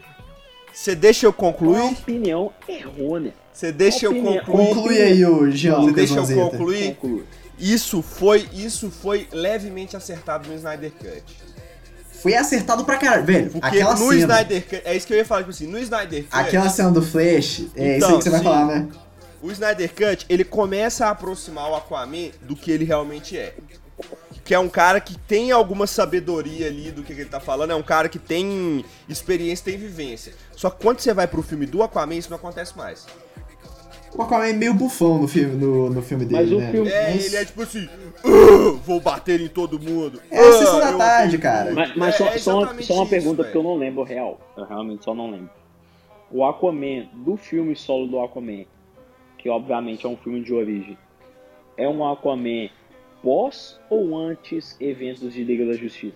Speaker 1: Você deixa eu
Speaker 4: Uma
Speaker 1: concluir?
Speaker 4: opinião errônea.
Speaker 1: Você deixa eu
Speaker 4: Opinião-
Speaker 1: concluir?
Speaker 3: Conclui aí, ô Jean
Speaker 1: Você deixa eu
Speaker 3: Lanzetta.
Speaker 1: concluir?
Speaker 4: Conclui.
Speaker 1: Isso foi, isso foi levemente acertado no Snyder Cut.
Speaker 3: Foi acertado pra caralho. Velho,
Speaker 1: Porque
Speaker 3: aquela
Speaker 1: no
Speaker 3: cena.
Speaker 1: Snyder Cut, é isso que eu ia falar, tipo assim, no Snyder Cut,
Speaker 3: Aquela cena do Flash, é isso
Speaker 1: Então,
Speaker 3: aí que você vai
Speaker 1: sim.
Speaker 3: falar, né?
Speaker 1: o Snyder Cut, ele começa a aproximar o Aquaman do que ele realmente é. Que é um cara que tem alguma sabedoria ali do que, que ele tá falando, é um cara que tem experiência, tem vivência. Só que quando você vai pro filme do Aquaman, isso não acontece mais.
Speaker 3: O Aquaman é meio bufão no filme, no, no filme dele,
Speaker 4: Mas o
Speaker 3: né?
Speaker 4: filme-
Speaker 1: É,
Speaker 3: Mas-
Speaker 1: ele é tipo assim, "Ah, vou bater em todo mundo.
Speaker 3: É a sessão
Speaker 1: Ah,
Speaker 3: da tarde, cara.
Speaker 1: tudo."
Speaker 4: Mas, mas
Speaker 1: É,
Speaker 4: só,
Speaker 1: é
Speaker 4: só uma, só uma
Speaker 1: isso,
Speaker 4: pergunta, porque eu não lembro real. Eu realmente só não lembro. O Aquaman, do filme solo do Aquaman, que obviamente é um filme de origem, é um Aquaman pós ou antes eventos de Liga da Justiça?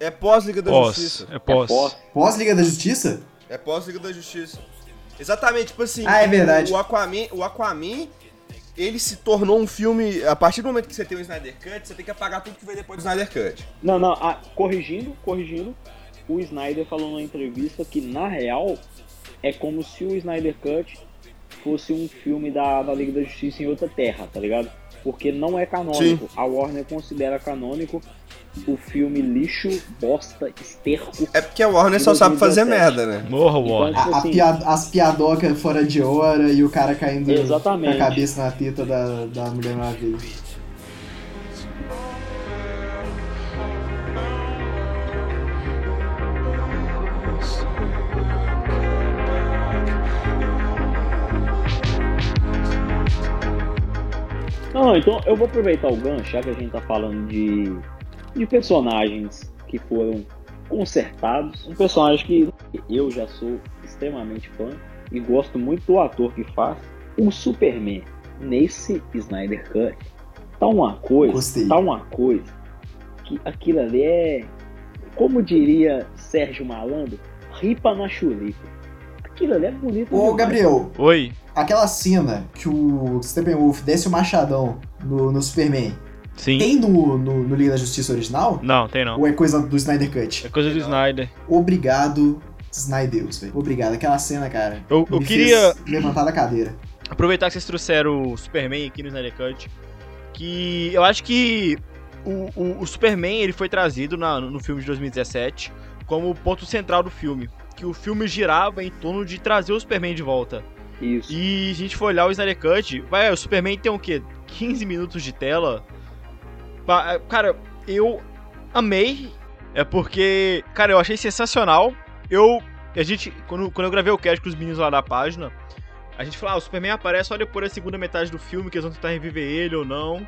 Speaker 1: É pós-Liga da
Speaker 2: Pós.
Speaker 1: Justiça.
Speaker 2: É pós.
Speaker 4: É pós?
Speaker 3: Pós-Liga da Justiça?
Speaker 1: É pós-Liga da Justiça. Exatamente, tipo assim.
Speaker 3: Ah, é verdade.
Speaker 1: O Aquaman, o Aquaman, ele se tornou um filme. A partir do momento que você tem o Snyder Cut, você tem que apagar tudo que veio depois do Snyder Cut.
Speaker 4: Não, não, ah, corrigindo, corrigindo, o Snyder falou numa entrevista que, na real, é como se o Snyder Cut fosse um filme da, da Liga da Justiça em outra terra, tá ligado? Porque não é canônico. A Warner considera canônico o filme lixo, bosta, esterco.
Speaker 1: É porque a Warner só sabe fazer
Speaker 4: 2017.
Speaker 1: merda, né?
Speaker 2: Morra, Warner.
Speaker 4: Tipo
Speaker 3: A, a
Speaker 4: assim-
Speaker 3: pia- as piadocas fora de hora e o cara caindo
Speaker 4: Exatamente.
Speaker 3: com a cabeça na teta da, da Mulher Maravilha.
Speaker 4: Não, então eu vou aproveitar o gancho, já que a gente tá falando de, de personagens que foram consertados. Um personagem que eu já sou extremamente fã e gosto muito do ator que faz. O Superman, nesse Snyder Cut, tá uma coisa,
Speaker 3: Gostei.
Speaker 4: tá uma coisa que aquilo ali é, como diria Sérgio Malandro, ripa na chulipa. Aquilo ali é bonito
Speaker 3: Ô,
Speaker 4: demais.
Speaker 3: Gabriel,
Speaker 2: Oi.
Speaker 3: Aquela cena que o Steppenwolf desce o machadão no, no Superman,
Speaker 2: Sim.
Speaker 3: tem no, no, no Liga da Justiça original?
Speaker 2: Não, tem não.
Speaker 3: Ou é coisa do Snyder Cut?
Speaker 2: É coisa do Snyder.
Speaker 3: Obrigado, Snydeus, velho. Obrigado. Aquela cena, cara.
Speaker 2: Eu, eu queria
Speaker 3: fez levantar da cadeira.
Speaker 2: aproveitar que vocês trouxeram o Superman aqui no Snyder Cut. Que eu acho que o, o, o Superman ele foi trazido na- no filme de 2017 como ponto central do filme. Que o filme girava em torno de trazer o Superman de volta.
Speaker 4: Isso.
Speaker 2: E a gente for olhar o Snyder Cut, vai, o Superman tem o quê? 15 minutos de tela? Cara, eu amei. É porque, cara, eu achei sensacional. Eu. A gente. Quando, quando eu gravei o cast com os meninos lá da página, a gente falou, ah, o Superman aparece só depois da segunda metade do filme, que eles vão tentar reviver ele ou não.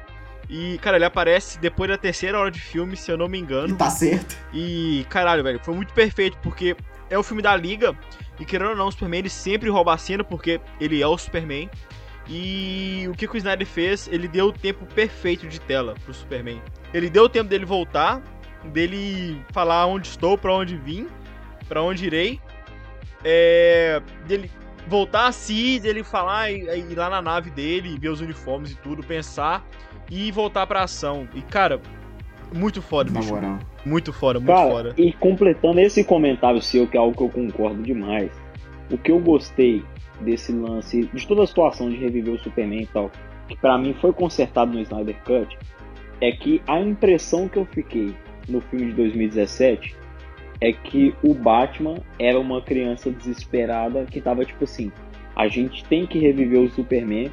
Speaker 2: E, cara, ele aparece depois da terceira hora de filme, se eu não me engano.
Speaker 3: E tá certo.
Speaker 2: E, caralho, velho, foi muito perfeito, porque é o filme da Liga, e querendo ou não, o Superman ele sempre rouba a cena, porque ele é o Superman. E o que, que o Snyder fez? Ele deu o tempo perfeito de tela pro Superman. Ele deu o tempo dele voltar, dele falar onde estou, pra onde vim, pra onde irei. É, dele voltar a si, dele falar e e ir lá na nave dele, ver os uniformes e tudo, pensar e voltar pra ação. E, cara, muito foda,
Speaker 3: Na
Speaker 2: bicho.
Speaker 3: moral.
Speaker 2: Muito foda, muito
Speaker 4: Cara,
Speaker 2: foda.
Speaker 4: e completando esse comentário seu, que é algo que eu concordo demais, o que eu gostei desse lance, de toda a situação de reviver o Superman e tal, que pra mim foi consertado no Snyder Cut, é que a impressão que eu fiquei no filme de 2017 é que o Batman era uma criança desesperada que tava tipo assim, a gente tem que reviver o Superman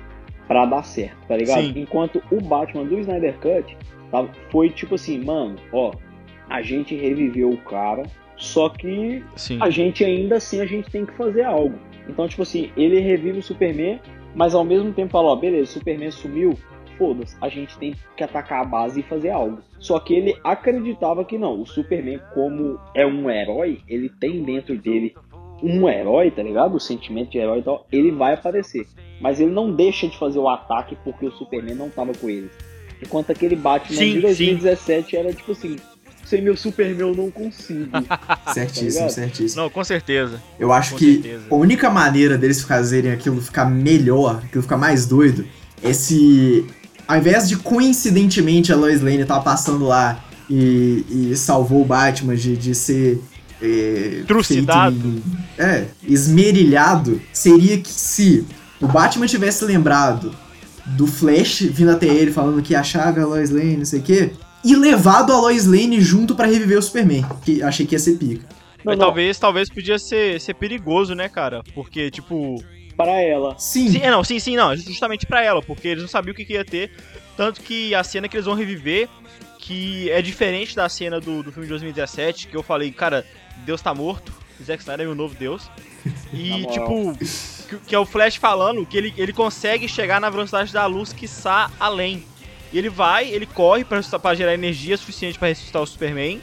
Speaker 4: pra dar certo, tá ligado?
Speaker 2: Sim.
Speaker 4: Enquanto o Batman do Snyder Cut foi tipo assim, mano, ó, a gente reviveu o cara, só que
Speaker 2: Sim.
Speaker 4: a gente ainda assim a gente tem que fazer algo. Então, tipo assim, ele revive o Superman, mas ao mesmo tempo fala, ó, beleza, o Superman sumiu, foda-se, a gente tem que atacar a base e fazer algo. Só que ele acreditava que não, o Superman, como é um herói, ele tem dentro dele um herói, tá ligado? O sentimento de herói e tal, ele vai aparecer. Mas ele não deixa de fazer o ataque porque o Superman não tava com eles. Enquanto aquele Batman
Speaker 2: Sim,
Speaker 4: de 2017 era tipo assim, sem meu Superman eu não consigo. (laughs)
Speaker 3: Certíssimo,
Speaker 4: ligado?
Speaker 3: certíssimo.
Speaker 2: Não, com certeza.
Speaker 3: Eu acho
Speaker 2: Com
Speaker 3: que
Speaker 2: certeza.
Speaker 3: a única maneira deles fazerem aquilo ficar melhor, aquilo ficar mais doido, é se ao invés de coincidentemente a Lois Lane estar passando lá e, e salvou o Batman de, de ser. É,
Speaker 2: Trucidado.
Speaker 3: em- é, esmerilhado, seria que se o Batman tivesse lembrado do Flash vindo até ele falando que achava a Lois Lane, não sei o quê, e levado a Lois Lane junto pra reviver o Superman, que achei que ia ser pica.
Speaker 4: Não,
Speaker 2: Mas
Speaker 4: não,
Speaker 2: talvez, talvez podia ser, ser perigoso, né, cara? Porque, tipo.
Speaker 4: para ela.
Speaker 3: Sim,
Speaker 2: Sim, é, não, sim, sim, não. Justamente pra ela, porque eles não sabiam o que, que ia ter. Tanto que a cena que eles vão reviver, que é diferente da cena do, do filme de 2017, que eu falei, cara, Deus tá morto. Zack Snyder é meu novo Deus. (laughs) E, tipo, que, que é o Flash falando que ele, ele consegue chegar na velocidade da luz que está além. E ele vai, ele corre pra gerar energia suficiente pra ressuscitar o Superman.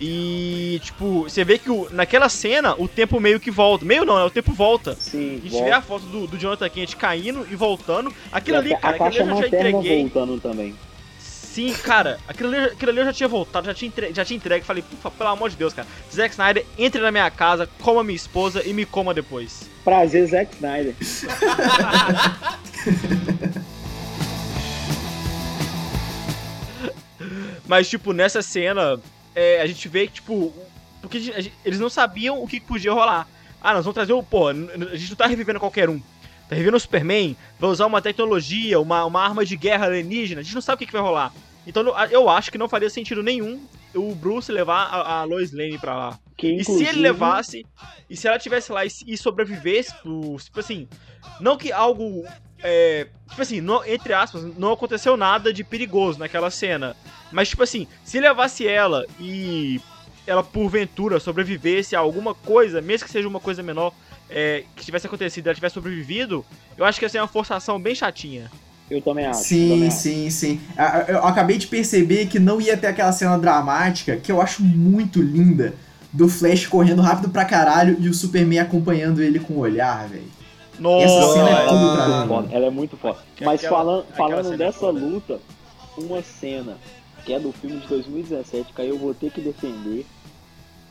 Speaker 2: E, tipo, você vê que o- naquela cena o tempo meio que volta. Meio não, né? O tempo volta.
Speaker 4: Sim,
Speaker 2: A gente
Speaker 4: volta.
Speaker 2: vê a foto do, do Jonathan Kent caindo e voltando. Aquilo
Speaker 4: E
Speaker 2: ali,
Speaker 4: a,
Speaker 2: cara,
Speaker 4: a caixa
Speaker 2: eu já entreguei.
Speaker 4: voltando também.
Speaker 2: Sim, cara, aquilo ali, aquilo ali eu já tinha voltado, já tinha entregue, já tinha entregue. Falei, "Pufa, pelo amor de Deus, cara. Zack Snyder, entre na minha casa, coma minha esposa e me coma depois.
Speaker 4: Prazer, Zack Snyder. (laughs)
Speaker 2: Mas, tipo, nessa cena, é, a gente vê que, tipo, porque gente- eles não sabiam o que podia rolar. Ah, nós vamos trazer o. N- a gente não tá revivendo qualquer um. Tá revivendo o Superman, vai usar uma tecnologia, uma, uma arma de guerra alienígena, a gente não sabe o que, que vai rolar. Então eu acho que não faria sentido nenhum o Bruce levar a, a Lois Lane pra lá.
Speaker 4: Que,
Speaker 2: E se ele levasse, e se ela tivesse lá e, e sobrevivesse, pro- tipo assim, não que algo, é, tipo assim, não- entre aspas, não aconteceu nada de perigoso naquela cena, mas tipo assim, se levasse ela e ela porventura sobrevivesse a alguma coisa, mesmo que seja uma coisa menor, é, que tivesse acontecido e ela tivesse sobrevivido, eu acho que ia ser uma forçação bem chatinha.
Speaker 4: Eu também acho.
Speaker 3: Sim,
Speaker 4: também acho.
Speaker 3: sim, sim. Eu acabei de perceber que não ia ter aquela cena dramática que eu acho muito linda do Flash correndo rápido pra caralho e o Superman acompanhando ele com o olhar, velho.
Speaker 2: Nossa,
Speaker 3: Essa cena é tudo pra
Speaker 4: Muito
Speaker 3: mim.
Speaker 4: foda, Ela é muito foda.
Speaker 2: Que
Speaker 4: Mas falando
Speaker 2: cena é
Speaker 4: dessa
Speaker 2: foda.
Speaker 4: luta, uma cena que é do filme de 2017, que aí eu vou ter que defender.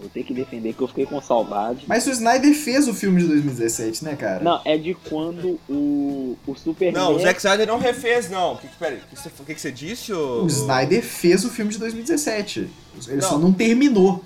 Speaker 4: Vou ter que defender, que eu fiquei com saudade.
Speaker 3: Mas o Snyder fez o filme de 2017, né, cara?
Speaker 4: Não, é de quando o, o Superman.
Speaker 1: Não, o Zack Snyder não refez, não. Que, que, peraí, o que, que, que você disse?
Speaker 3: O Snyder fez o filme de 2017. Ele
Speaker 1: Não.
Speaker 3: só não terminou.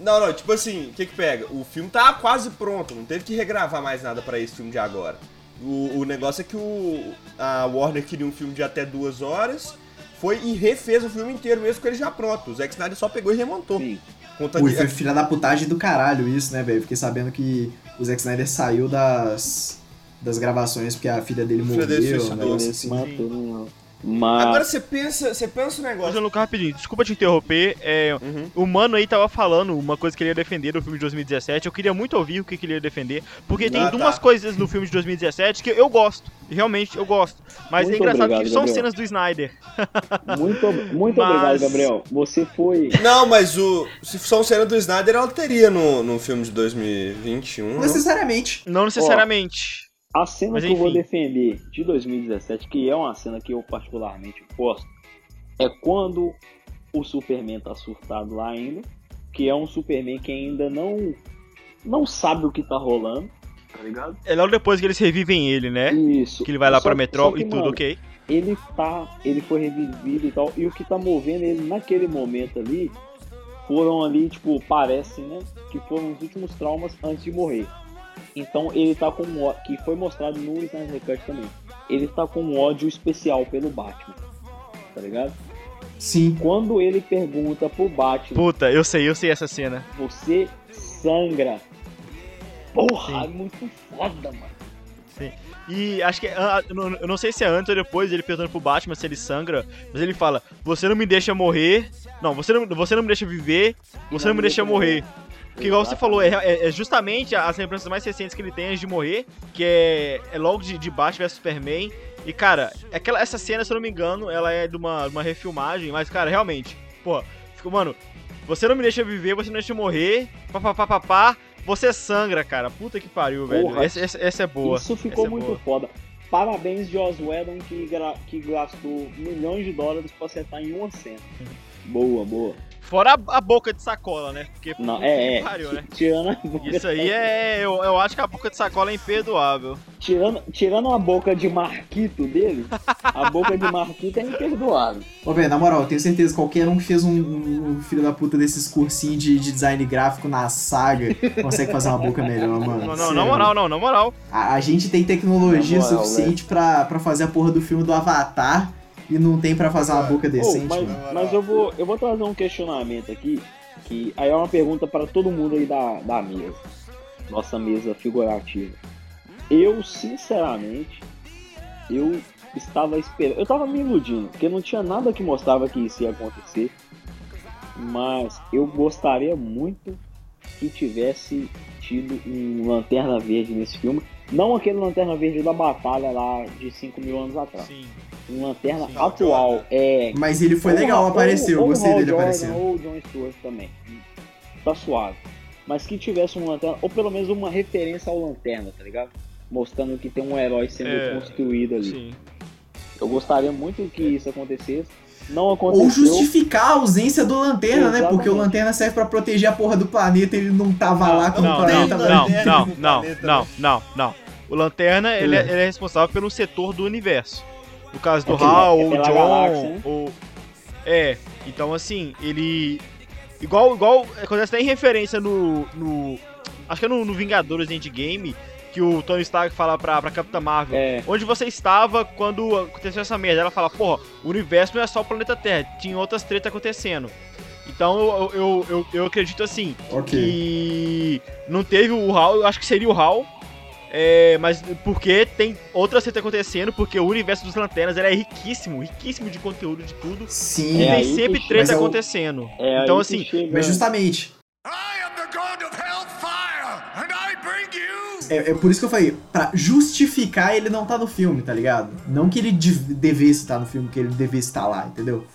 Speaker 1: Não, não, tipo assim, o que que pega? O filme tá quase pronto, não teve que regravar mais nada pra esse filme de agora. O, o negócio é que o, a Warner queria um filme de até duas horas, foi e refez o filme inteiro mesmo com ele já pronto. O Zack Snyder só pegou e remontou.
Speaker 4: Sim.
Speaker 1: Conta
Speaker 3: Ui,
Speaker 1: de-
Speaker 3: foi filha da putagem do caralho isso, né, velho? Fiquei sabendo que o Zack Snyder saiu das, das gravações porque a filha dele
Speaker 1: A filha
Speaker 3: morreu.
Speaker 1: dele
Speaker 4: Ele
Speaker 3: assim.
Speaker 4: se matou, não. Mas.
Speaker 1: Agora você pensa, você pensa o
Speaker 2: Mas,
Speaker 1: negócio.
Speaker 2: Luca, rapidinho, desculpa te interromper, é,
Speaker 1: Uhum.
Speaker 2: O mano aí tava falando uma coisa que ele ia defender do filme de 2017. Eu queria muito ouvir o que, que ele ia defender. Porque tem
Speaker 1: Ah, tá.
Speaker 2: duas coisas no filme de 2017 que eu gosto. e Realmente, eu gosto. Mas
Speaker 4: Muito
Speaker 2: é engraçado
Speaker 4: obrigado,
Speaker 2: que são
Speaker 4: Gabriel.
Speaker 2: cenas do Snyder. (laughs)
Speaker 4: Muito, muito
Speaker 2: Mas-
Speaker 4: obrigado, Gabriel. Você foi.
Speaker 1: Não, mas o. Se são cena do Snyder, ela teria no, no filme de 2021.
Speaker 3: Não
Speaker 1: não?
Speaker 3: necessariamente.
Speaker 2: Não necessariamente.
Speaker 4: A cena
Speaker 2: Mas
Speaker 4: que eu vou
Speaker 2: enfim.
Speaker 4: defender de 2017, que é uma cena que eu particularmente gosto, é quando o Superman tá surtado lá ainda, que é um Superman que ainda não não sabe o que tá rolando, tá ligado?
Speaker 2: É logo depois que eles revivem ele, né?
Speaker 4: Isso.
Speaker 2: Que ele vai lá
Speaker 4: Só-
Speaker 2: pra
Speaker 4: que,
Speaker 2: e tudo,
Speaker 4: mano,
Speaker 2: ok?
Speaker 4: Ele tá, ele foi revivido e tal, e o que tá movendo ele naquele momento ali foram ali, tipo, parece, né, que foram os últimos traumas antes de morrer. Então ele tá com um ó- que foi mostrado no Snyder Cut também. Ele tá com um ódio especial pelo Batman. Tá ligado?
Speaker 3: Sim.
Speaker 4: Quando ele pergunta pro Batman,
Speaker 2: Puta, eu sei, eu sei essa cena.
Speaker 4: você sangra. Porra,
Speaker 2: Sim.
Speaker 4: é muito foda, mano.
Speaker 2: E acho que. ah, eu não- não sei se é antes ou depois ele perguntando pro Batman se ele sangra. Mas ele fala: Você não me deixa morrer. Não, você não, você não me deixa viver. Você não me deixa morrer. Porque igual você falou, é, é- é justamente as lembranças mais recentes que ele tem antes de morrer, que é, é logo de, de Batman vs Superman. E, cara, aquela, essa cena, se eu não me engano, ela é de uma, uma refilmagem, mas, cara, realmente, pô, ficou, mano, você não me deixa viver, você não me deixa morrer, papapá, você sangra, cara. Puta que pariu, velho. Essa, essa, essa é boa.
Speaker 4: Isso ficou
Speaker 2: é
Speaker 4: muito
Speaker 2: boa.
Speaker 4: foda. Parabéns, Joss Whedon, que, que gastou milhões de dólares pra acertar em uma cena. Boa, boa.
Speaker 2: Fora a, a boca de sacola, né? Porque
Speaker 4: Não, é, é.
Speaker 2: pariu, né?
Speaker 4: Tirando a boca,
Speaker 2: Isso aí é. Eu, eu acho que a boca de sacola é imperdoável.
Speaker 4: tirando, tirando a boca de Marquito dele, a boca de Marquito é imperdoável.
Speaker 3: Ô, velho, na moral, eu tenho certeza que qualquer um que fez um, um- filho da puta desses cursinhos de, de design gráfico na saga consegue fazer uma boca melhor, mano.
Speaker 2: Não, não, na moral, não, na moral.
Speaker 3: A, a gente tem tecnologia
Speaker 4: moral,
Speaker 3: suficiente pra, pra fazer a porra do filme do Avatar e não tem pra fazer uma boca
Speaker 4: Oh,
Speaker 3: decente,
Speaker 4: mas
Speaker 3: mano.
Speaker 4: mas eu, vou, eu vou trazer um questionamento aqui, que aí é uma pergunta para todo mundo aí da, da mesa. Nossa mesa figurativa. Eu, sinceramente, eu estava esperando. Eu tava me iludindo, porque não tinha nada que mostrava que isso ia acontecer. Mas eu gostaria muito que tivesse tido um Lanterna Verde nesse filme. Não aquele Lanterna Verde da batalha lá de 5 mil anos atrás.
Speaker 2: Sim.
Speaker 4: Um Lanterna
Speaker 2: Sim.
Speaker 4: atual. É,
Speaker 3: Mas ele foi
Speaker 4: ou
Speaker 3: legal
Speaker 4: o-
Speaker 3: aparecer, eu
Speaker 4: ou
Speaker 3: gostei dele aparecendo.
Speaker 4: Ou o John Stewart também. Tá suave. Mas que tivesse um lanterna, ou pelo menos uma referência ao lanterna, tá ligado? Mostrando que tem um herói sendo
Speaker 2: É,
Speaker 4: construído ali.
Speaker 2: Sim.
Speaker 4: Eu gostaria muito que isso acontecesse. Não aconteceu.
Speaker 3: Ou justificar a ausência do Lanterna, né? Porque o
Speaker 4: Exatamente.
Speaker 3: Lanterna serve pra proteger a porra do planeta e ele não tava lá quando
Speaker 2: Não,
Speaker 3: o
Speaker 2: não,
Speaker 3: planeta
Speaker 2: não, não, não,
Speaker 1: no
Speaker 2: não, não,
Speaker 1: né?
Speaker 2: não, não. O Lanterna, ele, é,
Speaker 3: Hum.
Speaker 2: ele é responsável pelo setor do universo. No caso do
Speaker 3: Ok,
Speaker 2: Hal,
Speaker 4: é
Speaker 2: o
Speaker 4: pela
Speaker 2: John,
Speaker 4: galáxia, né?
Speaker 2: o... É, então assim, ele... Igual, igual acontece até em referência no... no acho que é no, no Vingadores Endgame, que o Tony Stark fala pra, pra Capitã Marvel.
Speaker 4: É,
Speaker 2: Onde você estava quando aconteceu essa merda? Ela fala, porra, o universo não é só o planeta Terra, tinha outras tretas acontecendo. Então eu, eu, eu, eu acredito assim,
Speaker 3: Ok.
Speaker 2: que não teve o Hal, eu acho que seria o Hal. É, mas porque tem outras tretas acontecendo, porque o universo dos lanternas é riquíssimo, riquíssimo de conteúdo de tudo.
Speaker 3: Sim.
Speaker 2: E
Speaker 4: É
Speaker 2: tem sempre
Speaker 4: que
Speaker 2: treta
Speaker 3: chega. Mas é o-
Speaker 2: acontecendo.
Speaker 4: é
Speaker 2: então
Speaker 4: que
Speaker 2: assim,
Speaker 4: chega-
Speaker 3: Mas justamente,
Speaker 6: I am the god of hellfire, and I bring you.
Speaker 3: é, é por isso que eu falei, pra justificar ele não tá no filme, tá ligado? Não que ele dev- devesse estar no filme, que ele devesse estar lá, entendeu?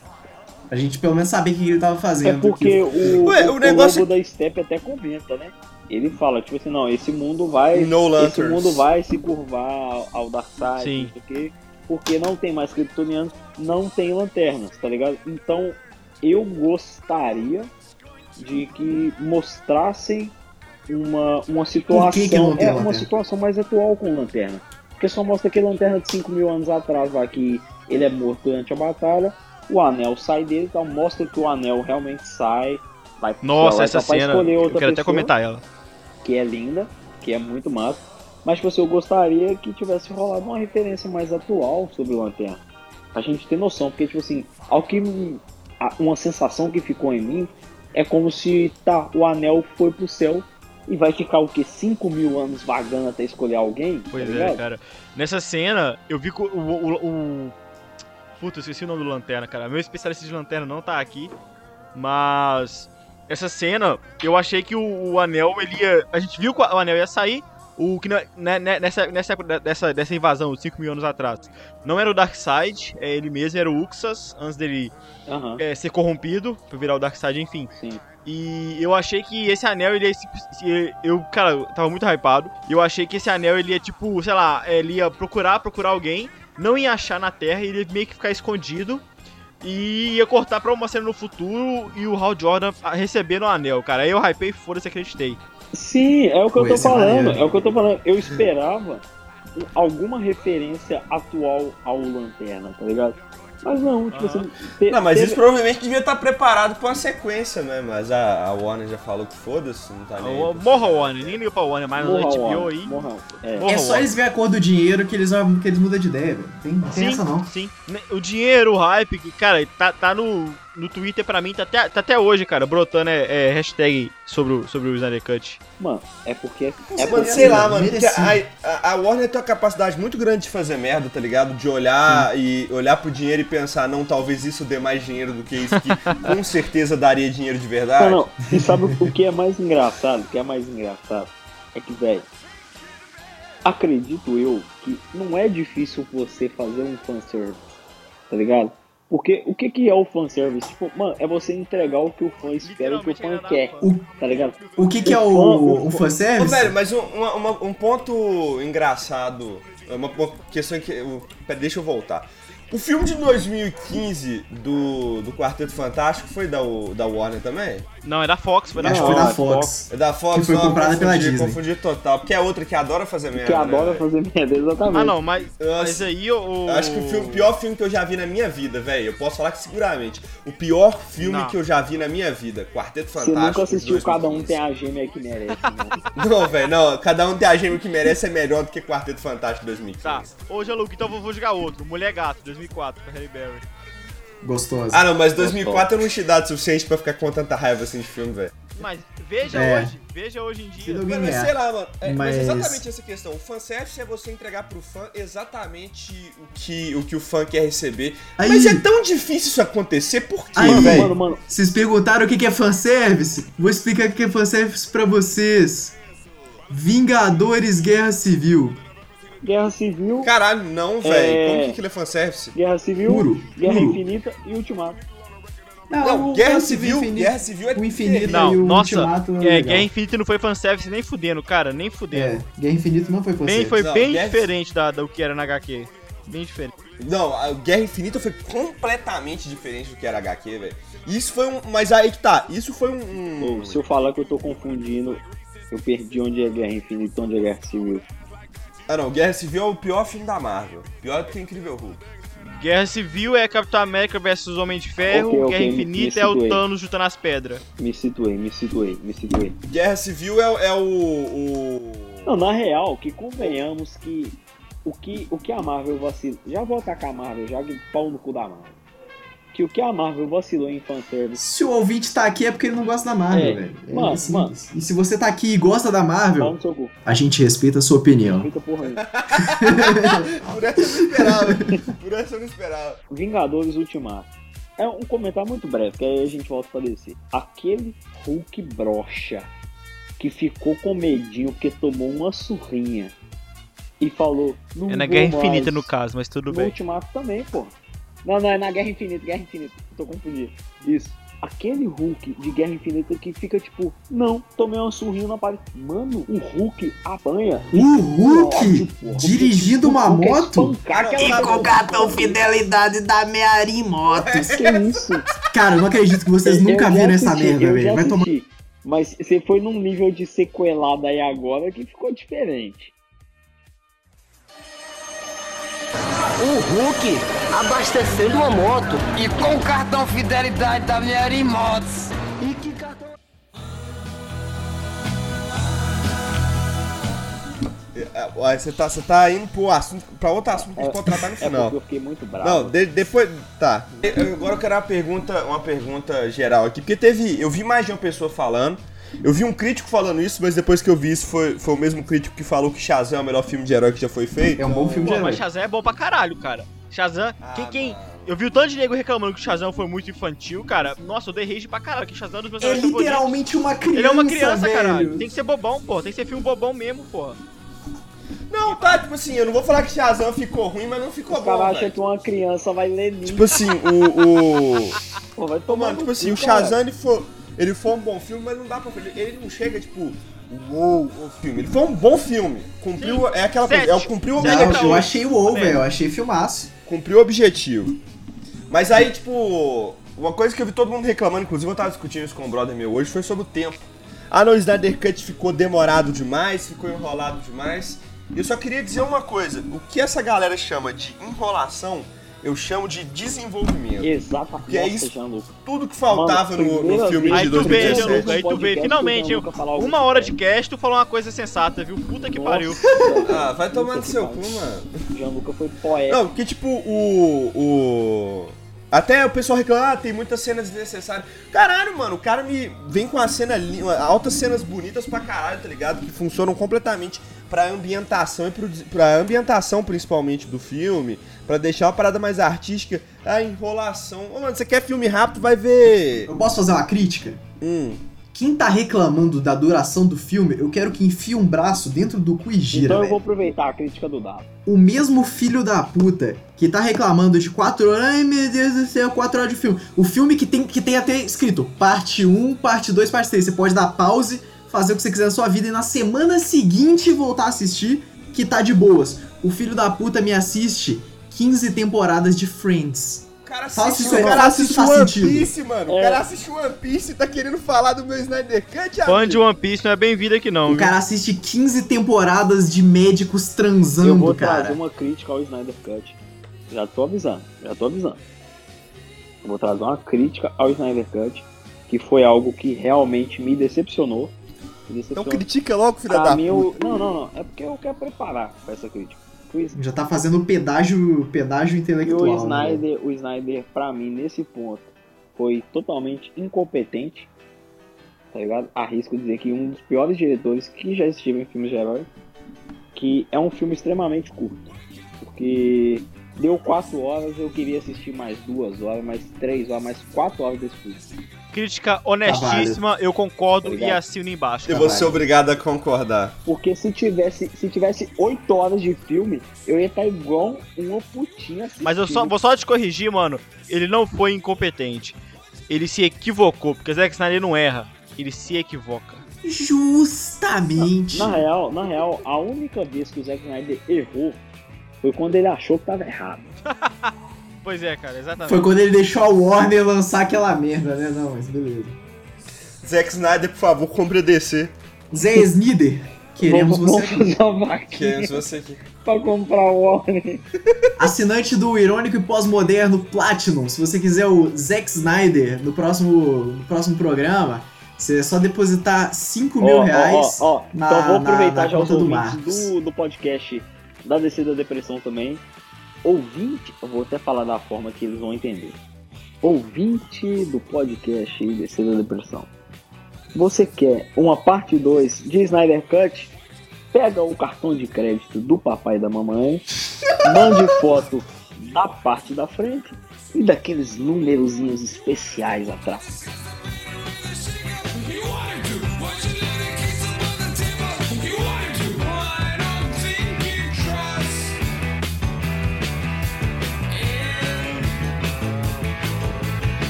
Speaker 3: A gente pelo menos saber o que ele tava
Speaker 4: É
Speaker 3: fazendo.
Speaker 4: porque o,
Speaker 1: Ué,
Speaker 4: o,
Speaker 1: o negócio-
Speaker 4: logo da Step até comenta, né? Ele fala, tipo assim, não, esse mundo vai.
Speaker 1: No
Speaker 4: esse
Speaker 1: Lanterns.
Speaker 4: mundo vai se curvar ao- ao Darkseid,
Speaker 2: Sim.
Speaker 4: não sei o quê, porque não tem mais kryptonianos, não tem lanternas, tá ligado? Então eu gostaria de que mostrassem uma, uma situação.
Speaker 3: que
Speaker 4: é uma
Speaker 3: lanterna?
Speaker 4: situação mais atual com lanterna. Porque só mostra que lanterna de 5 mil anos atrás lá que ele é morto durante a batalha, o anel sai dele, então mostra que o anel realmente sai. Vai,
Speaker 2: nossa,
Speaker 4: vai
Speaker 2: essa
Speaker 4: pra
Speaker 2: cena,
Speaker 4: escolher
Speaker 2: eu
Speaker 4: outra
Speaker 2: quero até
Speaker 4: pessoa
Speaker 2: comentar ela.
Speaker 4: Que é linda, que é muito massa. Mas tipo assim, eu gostaria que tivesse rolado uma referência mais atual sobre o Lanterna. Pra gente ter noção, porque tipo assim, ao que a- uma sensação que ficou em mim é como se tá, o anel foi pro céu e vai ficar o que? 5 mil anos vagando até escolher alguém?
Speaker 2: Pois
Speaker 4: tá
Speaker 2: é, cara. Nessa cena, eu vi o, o, o... Puta, eu esqueci o nome do Lanterna, cara. Meu especialista de lanterna não tá aqui. Mas. Essa cena, eu achei que o, o anel, ele ia. A gente viu que o anel ia sair. O que na- né, né, nessa, nessa época dessa, dessa invasão, 5 mil anos atrás, não era o Darkseid, é ele mesmo, era o Uxas, antes dele
Speaker 4: Aham,
Speaker 2: é, ser corrompido, pra virar o Darkseid, enfim.
Speaker 4: sim.
Speaker 2: E eu achei que esse anel, ele ia. Eu, cara, eu tava muito hypado. Eu achei que esse anel, ele ia, tipo, sei lá, ele ia procurar, procurar alguém, não ia achar na Terra, ele ia meio que ficar escondido. E ia cortar pra uma cena no futuro e o Hal Jordan recebendo o anel, cara. Aí eu hypei, foda-se, acreditei.
Speaker 4: Sim, é o que eu tô
Speaker 3: é
Speaker 4: falando.
Speaker 3: maneiro.
Speaker 4: É o que eu tô falando. Eu esperava alguma referência atual ao Lanterna, tá ligado? Mas não, tipo
Speaker 2: Aham.
Speaker 4: assim. te-
Speaker 1: Não, mas
Speaker 4: teve-
Speaker 1: isso provavelmente devia estar preparado pra uma sequência, né? Mas a, a Warner já falou que foda-se, não tá nem. aí.
Speaker 2: O- Morra o Warner, nem liga pra Warner, mas no
Speaker 4: Morra
Speaker 2: HBO
Speaker 4: Warner,
Speaker 2: aí.
Speaker 4: morra. É.
Speaker 2: Morra
Speaker 3: É só
Speaker 2: Warner.
Speaker 3: eles verem a cor do dinheiro que eles, que eles mudam de ideia, velho. Tem, tem
Speaker 2: Sim,
Speaker 3: essa não.
Speaker 2: sim. Ne- O dinheiro, o hype, que, cara, tá, tá no, no Twitter pra mim, tá até, tá até hoje, cara, brotando é, é, hashtag sobre o, sobre o Snyder Cut.
Speaker 4: Mano, é porque. É
Speaker 1: mano,
Speaker 4: porque
Speaker 1: sei lá, mano. A, a, Warner tem uma capacidade muito grande de fazer merda, tá ligado? De olhar e olhar pro dinheiro e pensar, não, talvez isso dê mais dinheiro do que isso, que (laughs) com certeza daria dinheiro de verdade.
Speaker 4: Não, não. E sabe o que é mais engraçado? O que é mais engraçado é que, velho, acredito eu que não é difícil você fazer um fanservice, tá ligado? Porque o que, que é o fanservice? Tipo, mano, é você entregar o que o fã espera, o que o fã
Speaker 2: Literalmente
Speaker 4: quer,
Speaker 2: o
Speaker 4: tá ligado?
Speaker 3: o que que é
Speaker 4: O
Speaker 3: o,
Speaker 4: o
Speaker 3: o
Speaker 4: fã-
Speaker 1: Ô,
Speaker 3: fanservice?
Speaker 1: velho, mas um, uma- uma- um ponto engraçado, uma, uma questão que. eu- pera, deixa eu voltar. O filme de 2015 do, do Quarteto Fantástico foi da, da Warner também?
Speaker 2: Não, é da Fox, foi da
Speaker 3: Acho que foi da
Speaker 4: é
Speaker 3: Fox.
Speaker 1: É da Fox,
Speaker 3: Que foi comprada
Speaker 1: confundi,
Speaker 3: pela Disney.
Speaker 1: Confundi total, porque é outra que adora fazer merda.
Speaker 4: Que adora
Speaker 1: né,
Speaker 4: fazer merda, exatamente.
Speaker 2: Ah, não, mas,
Speaker 1: Nossa.
Speaker 2: mas aí o.
Speaker 1: Eu acho que o filme- o pior filme que eu já vi na minha vida, velho. Eu posso falar que seguramente. O pior filme
Speaker 2: Não.
Speaker 1: que eu já vi na minha vida. Quarteto
Speaker 4: Você
Speaker 1: Fantástico.
Speaker 4: nunca assistiu Cada Um
Speaker 1: 2015.
Speaker 4: Tem a Gêmea que merece, não. (laughs)
Speaker 1: Não, velho, não. Cada um tem a gêmea que merece é melhor do que Quarteto Fantástico 2015.
Speaker 2: Tá, ô Jaluco, então eu vou, jogar outro. Mulher Gato, 2004, com a Halle Berry.
Speaker 3: Gostoso.
Speaker 1: Ah, não, mas 2004 eu não tinha dado suficiente pra ficar com tanta raiva assim de filme, velho.
Speaker 2: Mas veja
Speaker 3: É.
Speaker 2: hoje, veja hoje em dia.
Speaker 3: Me
Speaker 1: Mas,
Speaker 3: engano.
Speaker 1: sei lá, mano. É, mas...
Speaker 3: Mas-
Speaker 1: exatamente essa questão. O fanservice é você entregar pro fã exatamente o que o, que o fã quer receber.
Speaker 3: Aí-
Speaker 1: Mas é tão difícil isso acontecer, por quê,
Speaker 3: Aí,
Speaker 4: Mano,
Speaker 1: velho?
Speaker 4: mano, mano,
Speaker 3: Vocês perguntaram o que que é fanservice? Vou explicar o que é fanservice pra vocês. Vingadores Guerra Civil.
Speaker 4: Guerra Civil,
Speaker 1: Caralho, não, velho.
Speaker 4: É.
Speaker 1: Como que aquilo é fanservice?
Speaker 4: Guerra Civil,
Speaker 3: Puro,
Speaker 4: Guerra
Speaker 3: puro.
Speaker 4: Infinita e Ultimato.
Speaker 1: Não,
Speaker 3: o
Speaker 1: Guerra Civil,
Speaker 3: infinito-
Speaker 1: Guerra Civil é
Speaker 3: o infinito
Speaker 2: Não,
Speaker 3: e o
Speaker 2: nossa,
Speaker 3: ultimato é,
Speaker 2: é,
Speaker 3: legal.
Speaker 2: Guerra Infinita não foi fanservice nem fudendo, cara, nem fudendo.
Speaker 3: É, Guerra Infinita não foi
Speaker 2: Bem,
Speaker 3: você.
Speaker 2: foi
Speaker 1: Não,
Speaker 2: bem
Speaker 1: Guerra-
Speaker 2: diferente da, do que era na HQ. Bem diferente.
Speaker 1: Não, a Guerra Infinita foi completamente diferente do que era HQ, velho. Isso foi um. Mas aí que tá, isso foi um. um-
Speaker 4: Pô, se eu falar que eu tô confundindo, eu perdi onde é Guerra Infinita e onde é Guerra Civil.
Speaker 1: Ah não, Guerra Civil é o pior filme da Marvel. Pior do que Incrível Hulk.
Speaker 2: Guerra Civil é Capitão América versus Homem de Ferro,
Speaker 4: Ok, ok,
Speaker 2: Guerra
Speaker 4: me-
Speaker 2: Infinita
Speaker 4: me
Speaker 2: é o. Thanos jutando as pedras.
Speaker 4: Me situei, me situei, me situei.
Speaker 1: Guerra Civil é, é o. o...
Speaker 4: Não, na real, que convenhamos que o que, o que a Marvel vacilou. Já vou atacar a Marvel, já que pau no cu da Marvel. Que o que a Marvel vacilou em fanservice.
Speaker 3: Se o ouvinte tá aqui é porque ele não gosta da Marvel,
Speaker 4: É,
Speaker 3: velho. É
Speaker 4: mano,
Speaker 3: simples. E se você tá aqui e gosta da Marvel,
Speaker 4: no
Speaker 3: a gente respeita a sua opinião.
Speaker 4: Fica porra aí. (laughs) (laughs)
Speaker 1: Por essa eu não esperava. Por essa eu não esperava.
Speaker 4: Vingadores Ultimato. É um comentário muito breve, que aí a gente volta pra descer. Aquele Hulk brocha que ficou com medinho porque tomou uma surrinha e falou. Não
Speaker 2: É na
Speaker 4: vou
Speaker 2: Guerra
Speaker 4: mais.
Speaker 2: Infinita no caso, mas tudo
Speaker 4: No
Speaker 2: bem.
Speaker 4: Ultimato também, pô. Não, não, é na Guerra Infinita, Guerra Infinita. Tô confundindo. Isso. Aquele Hulk de Guerra Infinita que fica tipo, não, tomei uma surrinha na parede. Mano, o Hulk apanha.
Speaker 3: O Hulk
Speaker 4: Ódio, porra.
Speaker 3: dirigindo
Speaker 4: O
Speaker 3: uma
Speaker 4: Hulk é
Speaker 3: moto? E com cartão fidelidade da Meari Motos.
Speaker 4: Que isso?
Speaker 3: Cara, eu não acredito que vocês
Speaker 4: Eu
Speaker 3: nunca viram essa merda, velho. Vai tomar.
Speaker 4: Mas você foi num nível de sequelada aí agora que ficou diferente.
Speaker 7: O Hulk abastecendo uma moto e com o cartão fidelidade da minha Motos. E que cartão?
Speaker 1: É, ó, Você tá, você tá indo pro assunto, pra outro assunto que a gente pode tratar no
Speaker 4: É
Speaker 1: final.
Speaker 4: porque eu fiquei muito bravo.
Speaker 1: Não, de- depois. Tá. Eu- Agora eu quero uma pergunta, uma pergunta geral aqui. Porque teve. Eu vi mais de uma pessoa falando. Eu vi um crítico falando isso, mas depois que eu vi isso, foi, foi o mesmo crítico que falou que Shazam é o melhor filme de herói que já foi feito.
Speaker 3: É um bom filme de
Speaker 2: Pô, mas
Speaker 3: herói.
Speaker 2: Shazam é bom pra caralho, cara. Shazam,
Speaker 1: Ah,
Speaker 2: quem, quem... Eu vi o tanto de nego reclamando que o Shazam foi muito infantil, cara. Nossa, eu dei rage pra caralho, que Shazam é um dos meus
Speaker 3: É
Speaker 2: favoritos.
Speaker 3: literalmente uma criança.
Speaker 2: Ele é uma criança,
Speaker 3: velho.
Speaker 2: caralho. Tem que ser bobão, pô. Tem que ser filme bobão mesmo, porra.
Speaker 1: Não, tá, tipo assim, eu não vou falar que Shazam ficou ruim, mas não ficou
Speaker 4: O cara
Speaker 1: bom.
Speaker 4: acha que uma criança vai ler livro.
Speaker 1: Tipo assim, o. o...
Speaker 4: Pô, vai
Speaker 1: Pô,
Speaker 4: tomar
Speaker 1: mano,
Speaker 4: no
Speaker 1: tipo assim,
Speaker 4: cu,
Speaker 1: o. Shazam ele foi, ele foi um bom filme, mas não dá pra fazer. Ele não chega, tipo, uou, o filme. Ele foi um bom filme. Cumpriu. É aquela coisa, é cumpriu o
Speaker 2: Sete.
Speaker 3: Não,
Speaker 1: objetivo.
Speaker 3: eu achei
Speaker 2: É.
Speaker 3: velho. Eu achei filmaço.
Speaker 1: Cumpriu o objetivo. Mas aí, tipo, uma coisa que eu vi todo mundo reclamando, inclusive eu tava discutindo isso com um brother meu hoje, foi sobre o tempo. Ah, não, o Snyder Cut ficou demorado demais, ficou enrolado demais. E eu só queria dizer uma coisa: o que essa galera chama de enrolação, eu chamo de desenvolvimento.
Speaker 4: Exatamente.
Speaker 1: Que é isso? Tudo que faltava
Speaker 4: Mano,
Speaker 1: no, no filme de
Speaker 2: Aí tu vê,
Speaker 1: 2017.
Speaker 2: Gianluca, aí tu vê. Finalmente,
Speaker 4: algo
Speaker 2: uma hora de cast, tu falou uma coisa sensata, viu? Puta que
Speaker 4: Nossa,
Speaker 2: pariu.
Speaker 1: Ah, vai tomar no seu
Speaker 4: pariu.
Speaker 1: cu, mano.
Speaker 4: Jean-Luca foi poeta.
Speaker 1: Não, porque tipo, o. o... Até o pessoal reclama, ah, tem muitas cenas desnecessárias. Caralho, mano, o cara me vem com a cena linda, altas cenas bonitas pra caralho, tá ligado? Que funcionam completamente pra ambientação e pro, pra ambientação principalmente do filme, pra deixar uma parada mais artística. A enrolação. Ô, mano, você quer filme rápido, vai ver.
Speaker 3: Eu posso fazer uma crítica?
Speaker 1: Hum.
Speaker 3: Quem tá reclamando da duração do filme, eu quero que enfie um braço dentro do cu e gira,
Speaker 4: então eu vou aproveitar a crítica do Dado.
Speaker 3: O mesmo filho da puta que tá reclamando de 4 horas, ai meu Deus do céu, 4 horas de filme. O filme que tem, que tem até escrito parte 1, parte 2, parte 3. Você pode dar pause, fazer o que você quiser na sua vida e na semana seguinte voltar a assistir, que tá de boas. O filho da puta me assiste 15 temporadas de Friends.
Speaker 1: O cara assiste, o cara assiste
Speaker 3: isso faz
Speaker 1: One
Speaker 3: sentido.
Speaker 1: Piece, mano. O
Speaker 4: É.
Speaker 1: cara assiste One Piece e tá querendo falar do meu Snyder Cut,
Speaker 2: Fã
Speaker 1: amigo.
Speaker 2: de One Piece não é bem-vindo aqui não,
Speaker 3: O
Speaker 2: viu?
Speaker 3: cara assiste 15 temporadas de médicos
Speaker 4: eu
Speaker 3: transando,
Speaker 4: vou
Speaker 3: cara.
Speaker 4: trazer uma crítica ao Snyder Cut. Já tô avisando, já tô avisando. Eu vou trazer uma crítica ao Snyder Cut, que foi algo que realmente me decepcionou. Me
Speaker 1: Então
Speaker 4: decepcionou.
Speaker 1: critica logo, filha da
Speaker 4: mim,
Speaker 1: puta.
Speaker 4: eu... Não, não, não. É porque eu quero preparar pra essa crítica.
Speaker 3: Já tá fazendo pedágio, pedágio
Speaker 4: E
Speaker 3: intelectual.
Speaker 4: o
Speaker 3: né?
Speaker 4: Snyder, o Snyder, pra mim, nesse ponto, foi totalmente incompetente. Tá ligado? Arrisco dizer que um dos piores diretores que já estiveram em filmes de herói. Que é um filme extremamente curto. Porque deu quatro horas, eu queria assistir mais duas horas, mais três horas, mais quatro horas desse filme.
Speaker 2: Crítica honestíssima, eu concordo e
Speaker 4: Obrigado.
Speaker 2: assino embaixo.
Speaker 1: Eu vou ser obrigado a concordar.
Speaker 4: Porque se tivesse, se tivesse 8 horas de filme, eu ia estar igual uma putinha assistindo.
Speaker 2: Mas eu só, vou só te corrigir, mano. Ele não foi incompetente. Ele se equivocou, porque Zack Snyder não erra. Ele se equivoca.
Speaker 3: Justamente.
Speaker 4: Na real, na real, a única vez que o Zack Snyder errou foi quando ele achou que tava errado. (laughs)
Speaker 2: Pois é, cara, exatamente.
Speaker 3: Foi quando ele deixou a Warner lançar aquela merda, né? Não, mas beleza.
Speaker 1: Zack Snyder, por favor, compre a DC.
Speaker 3: Zé Snider, queremos
Speaker 4: vamos,
Speaker 3: você
Speaker 4: vamos
Speaker 3: aqui.
Speaker 4: fazer uma
Speaker 1: Queremos você aqui.
Speaker 4: pra comprar o Warner.
Speaker 3: Assinante do Irônico e Pós-Moderno Platinum. Se você quiser o Zack Snyder no próximo, no próximo programa, você é só depositar 5 mil
Speaker 4: ó,
Speaker 3: reais.
Speaker 4: ó, ó.
Speaker 3: na-
Speaker 4: então vou
Speaker 3: na-
Speaker 4: aproveitar
Speaker 3: na
Speaker 4: já os
Speaker 3: conta do
Speaker 4: ouvintes
Speaker 3: Marcos.
Speaker 4: do, do podcast da DC da Depressão também. Ouvinte, eu vou até falar da forma que eles vão entender. Ouvinte do podcast DC da Depressão. Você quer uma parte 2 de Snyder Cut? Pega o cartão de crédito do papai e da mamãe, mande foto da parte da frente e daqueles númerozinhos especiais atrás.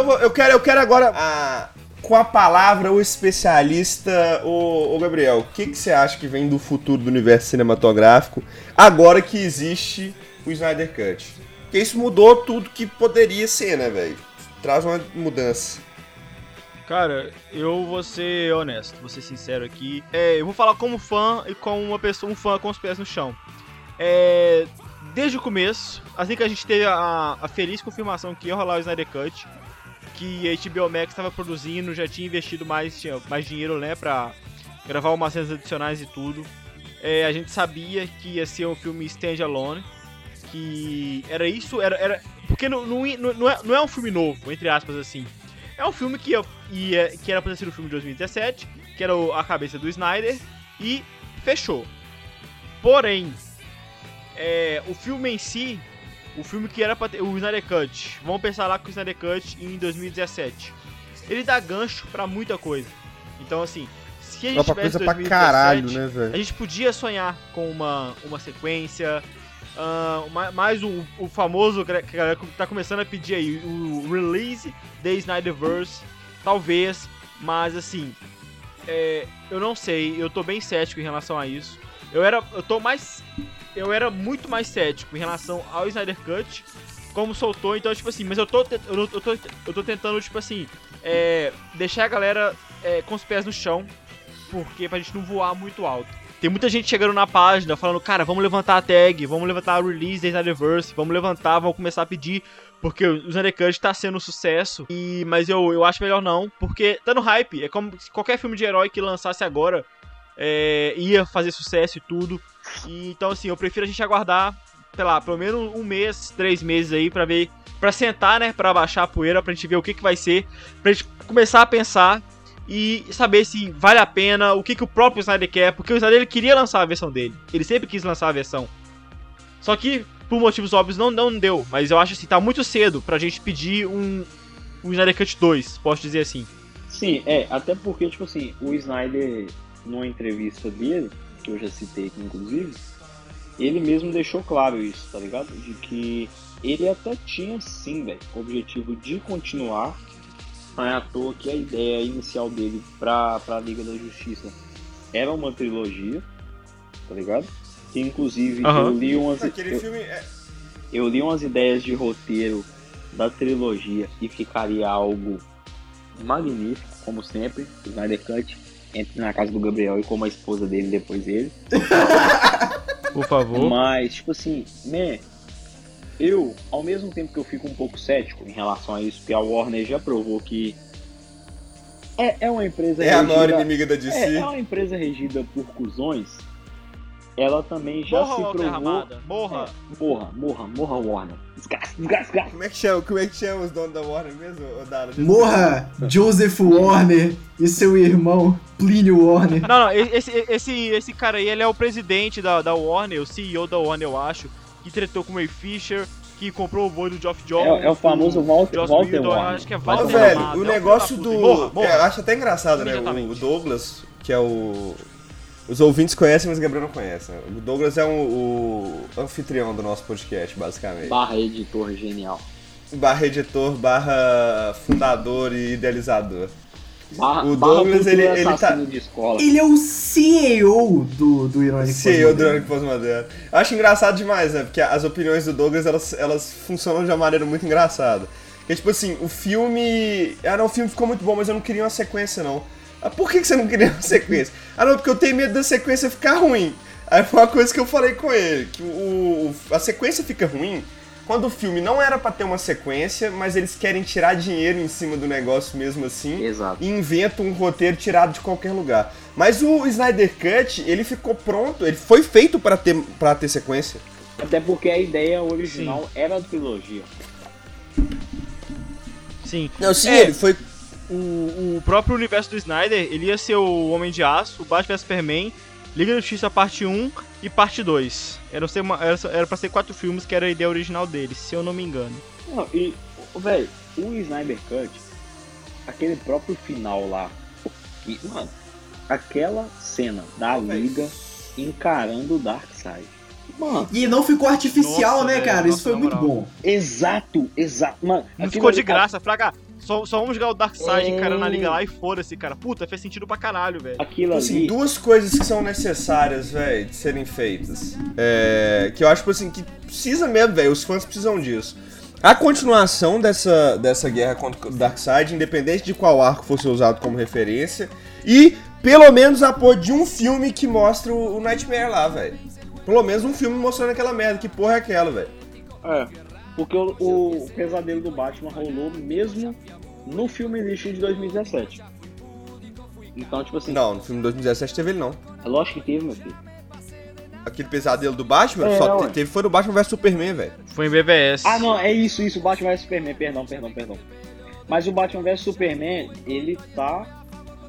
Speaker 1: Então eu quero, eu quero agora, a- com a palavra, o especialista, o, o Gabriel. O que, que você acha que vem do futuro do universo cinematográfico agora que existe o Snyder Cut? Porque isso mudou tudo que poderia ser, né, velho? Traz uma mudança.
Speaker 2: Cara, eu vou ser honesto, vou ser sincero aqui. É, eu vou falar como fã e como uma pessoa, um fã com os pés no chão. É, desde o começo, assim que a gente teve a, a feliz confirmação que ia rolar o Snyder Cut, que a HBO Max estava produzindo, já tinha investido mais, tinha mais dinheiro, né, pra gravar umas cenas adicionais e tudo. É, a gente sabia que ia ser um filme standalone, que era isso, era, era porque não, não, não, é, não é um filme novo, entre aspas assim. É um filme que, ia, ia- que era pra ter sido um filme de 2017, que era o- a cabeça do Snyder, e fechou. Porém, é, o filme em si, o filme que era pra ter, o Snyder Cut, vamos pensar lá com o Snyder Cut em 2017. Ele dá gancho pra muita coisa. Então, assim, se a gente
Speaker 1: Ó, pra
Speaker 2: tivesse
Speaker 1: coisa pra
Speaker 2: 2017,
Speaker 1: caralho, né,
Speaker 2: a
Speaker 1: velho?
Speaker 2: gente podia sonhar com uma, uma sequência, ma- mais o, o famoso que a galera tá começando a pedir aí, o release The Snyderverse, talvez, mas assim, é, eu não sei, eu tô bem cético em relação a isso. Eu era, eu tô mais, eu era muito mais cético em relação ao Snyder Cut, como soltou, então tipo assim, mas eu tô, eu tô, eu tô tentando tipo assim, é, deixar a galera é, com os pés no chão, porque pra gente não voar muito alto. Tem muita gente chegando na página falando, cara, vamos levantar a tag, vamos levantar a release da Snyderverse, vamos levantar, vamos começar a pedir, porque o Snyder Cut tá sendo um sucesso. E, mas eu, eu acho melhor não, porque tá no hype. É como se qualquer filme de herói que lançasse agora é, ia fazer sucesso e tudo. E, então, assim, eu prefiro a gente aguardar, sei lá, pelo menos um mês, três meses aí pra ver. Pra sentar, né? Pra baixar a poeira, pra gente ver o que, que vai ser. Pra gente começar a pensar e saber se vale a pena, o que, que o próprio Snyder quer, porque o Snyder ele queria lançar a versão dele. Ele sempre quis lançar a versão. Só que, por motivos óbvios, não, não deu. Mas eu acho assim, tá muito cedo pra gente pedir um, um Snyder Cut 2, posso dizer assim.
Speaker 4: Sim, é, até porque, tipo assim, o Snyder, numa entrevista dele, que eu já citei aqui inclusive, ele mesmo deixou claro isso, tá ligado? De que ele até tinha sim, velho, o objetivo de continuar. Não é à toa que a ideia inicial dele pra, pra Liga da Justiça era uma trilogia, tá ligado? Que inclusive
Speaker 2: Aham.
Speaker 4: eu li umas. Eu-
Speaker 1: é...
Speaker 4: eu li umas ideias de roteiro da trilogia e ficaria algo magnífico, como sempre. O Snyder Cut entre na casa do Gabriel e como a esposa dele depois dele. (laughs)
Speaker 2: Por favor.
Speaker 4: Mas, tipo assim, né? Eu, ao mesmo tempo que eu fico um pouco cético em relação a isso, porque a Warner já provou que é, é uma empresa
Speaker 1: é a maior
Speaker 4: regida-
Speaker 1: inimiga da DC.
Speaker 4: é, é uma empresa regida por cuzões. Ela também já
Speaker 2: Morra,
Speaker 4: se provou.
Speaker 2: Morra.
Speaker 4: Morra, morra, morra, Warner. Desgraça, desgraça, desgraça.
Speaker 1: Como é que chama, como é que chama os donos da Warner mesmo, ô Dara?
Speaker 3: Morra Joseph Warner e seu irmão Plínio Warner.
Speaker 2: Não, não, esse, esse, esse cara aí, ele é o presidente da, da Warner, o CEO da Warner, eu acho, que tretou com o Ray Fisher, que comprou o boi do Geoff Jones.
Speaker 4: É, é o famoso Walter,
Speaker 2: Joss
Speaker 4: Walter
Speaker 2: Whedon,
Speaker 4: Warner.
Speaker 2: acho que é
Speaker 1: Ô,
Speaker 2: Walter
Speaker 1: velho,
Speaker 2: Amado,
Speaker 1: o
Speaker 2: é
Speaker 1: negócio
Speaker 2: da
Speaker 1: do.
Speaker 2: Morra, morra.
Speaker 1: É, eu acho até engraçado, né? O Douglas, que é o. Os ouvintes conhecem, mas o Gabriel não conhece. né? O Douglas é um, o anfitrião do nosso podcast, basicamente.
Speaker 4: Barra editor genial.
Speaker 1: Barra editor, barra fundador e idealizador.
Speaker 4: Barra,
Speaker 1: O Douglas, ele- ele tá-
Speaker 4: assassino de escola.
Speaker 3: Ele é o CEO do, do Ironic
Speaker 1: CEO do. Ironic Pós-Moderno. Eu acho engraçado demais, né? Porque as opiniões do Douglas, elas, elas funcionam de uma maneira muito engraçada. Porque, tipo assim, o filme... Ah, não, o filme ficou muito bom, mas eu não queria uma sequência, não. Ah, por que, você não queria uma sequência? Ah, não, porque eu tenho medo da sequência ficar ruim. Aí foi uma coisa que eu falei com ele, que o, a sequência fica ruim quando o filme não era pra ter uma sequência, mas eles querem tirar dinheiro em cima do negócio mesmo assim
Speaker 4: Exato.
Speaker 1: e inventam um roteiro tirado de qualquer lugar. Mas o Snyder Cut, ele ficou pronto, ele foi feito pra ter, pra ter sequência.
Speaker 4: Até porque a ideia original era a trilogia.
Speaker 2: Sim.
Speaker 1: Não, sim,
Speaker 2: É.
Speaker 1: ele foi.
Speaker 2: O, o próprio universo do Snyder, ele ia ser o Homem de Aço, o Batman vs Superman, Liga da Justiça parte 1 e parte 2. Era, ser uma, era, era pra ser quatro filmes, que era a ideia original dele, se eu não me engano.
Speaker 4: Não, e, velho, o Snyder Cut, aquele próprio final lá, e, mano, aquela cena da Liga encarando o Darkseid. Mano,
Speaker 3: E não ficou artificial,
Speaker 2: Nossa,
Speaker 3: né,
Speaker 2: velho,
Speaker 3: cara?
Speaker 2: nossa,
Speaker 3: Isso foi muito
Speaker 2: moral.
Speaker 3: bom.
Speaker 4: exato, exato. Mano,
Speaker 2: Não ficou de graça, fraga. Só, só vamos jogar o Darkseid
Speaker 4: É.
Speaker 2: encarando a liga lá e foda-se, cara. Puta, fez sentido pra caralho, velho.
Speaker 4: Aquilo
Speaker 1: Assim,
Speaker 4: ali.
Speaker 1: duas coisas que são necessárias, velho, de serem feitas. É, que eu acho, tipo assim, que precisa mesmo, velho. Os fãs precisam disso. A continuação dessa, dessa guerra contra o Darkseid, independente de qual arco fosse usado como referência. E, pelo menos, a porra de um filme que mostra o, o Nightmare lá, velho. Pelo menos um filme mostrando aquela merda. Que porra é aquela, velho?
Speaker 4: É, porque o, o pesadelo do Batman rolou mesmo no filme lixo de 2017. Então, tipo assim,
Speaker 1: Não, no filme de 2017 teve ele não.
Speaker 4: é lógico que teve, meu filho.
Speaker 1: Aquele pesadelo do Batman,
Speaker 4: É,
Speaker 1: só
Speaker 4: ué.
Speaker 1: te- teve foi no Batman vs Superman, velho.
Speaker 2: Foi em BVS.
Speaker 4: Ah, não, é isso, isso, Batman vs Superman, perdão, perdão, perdão. Mas o Batman vs Superman, ele tá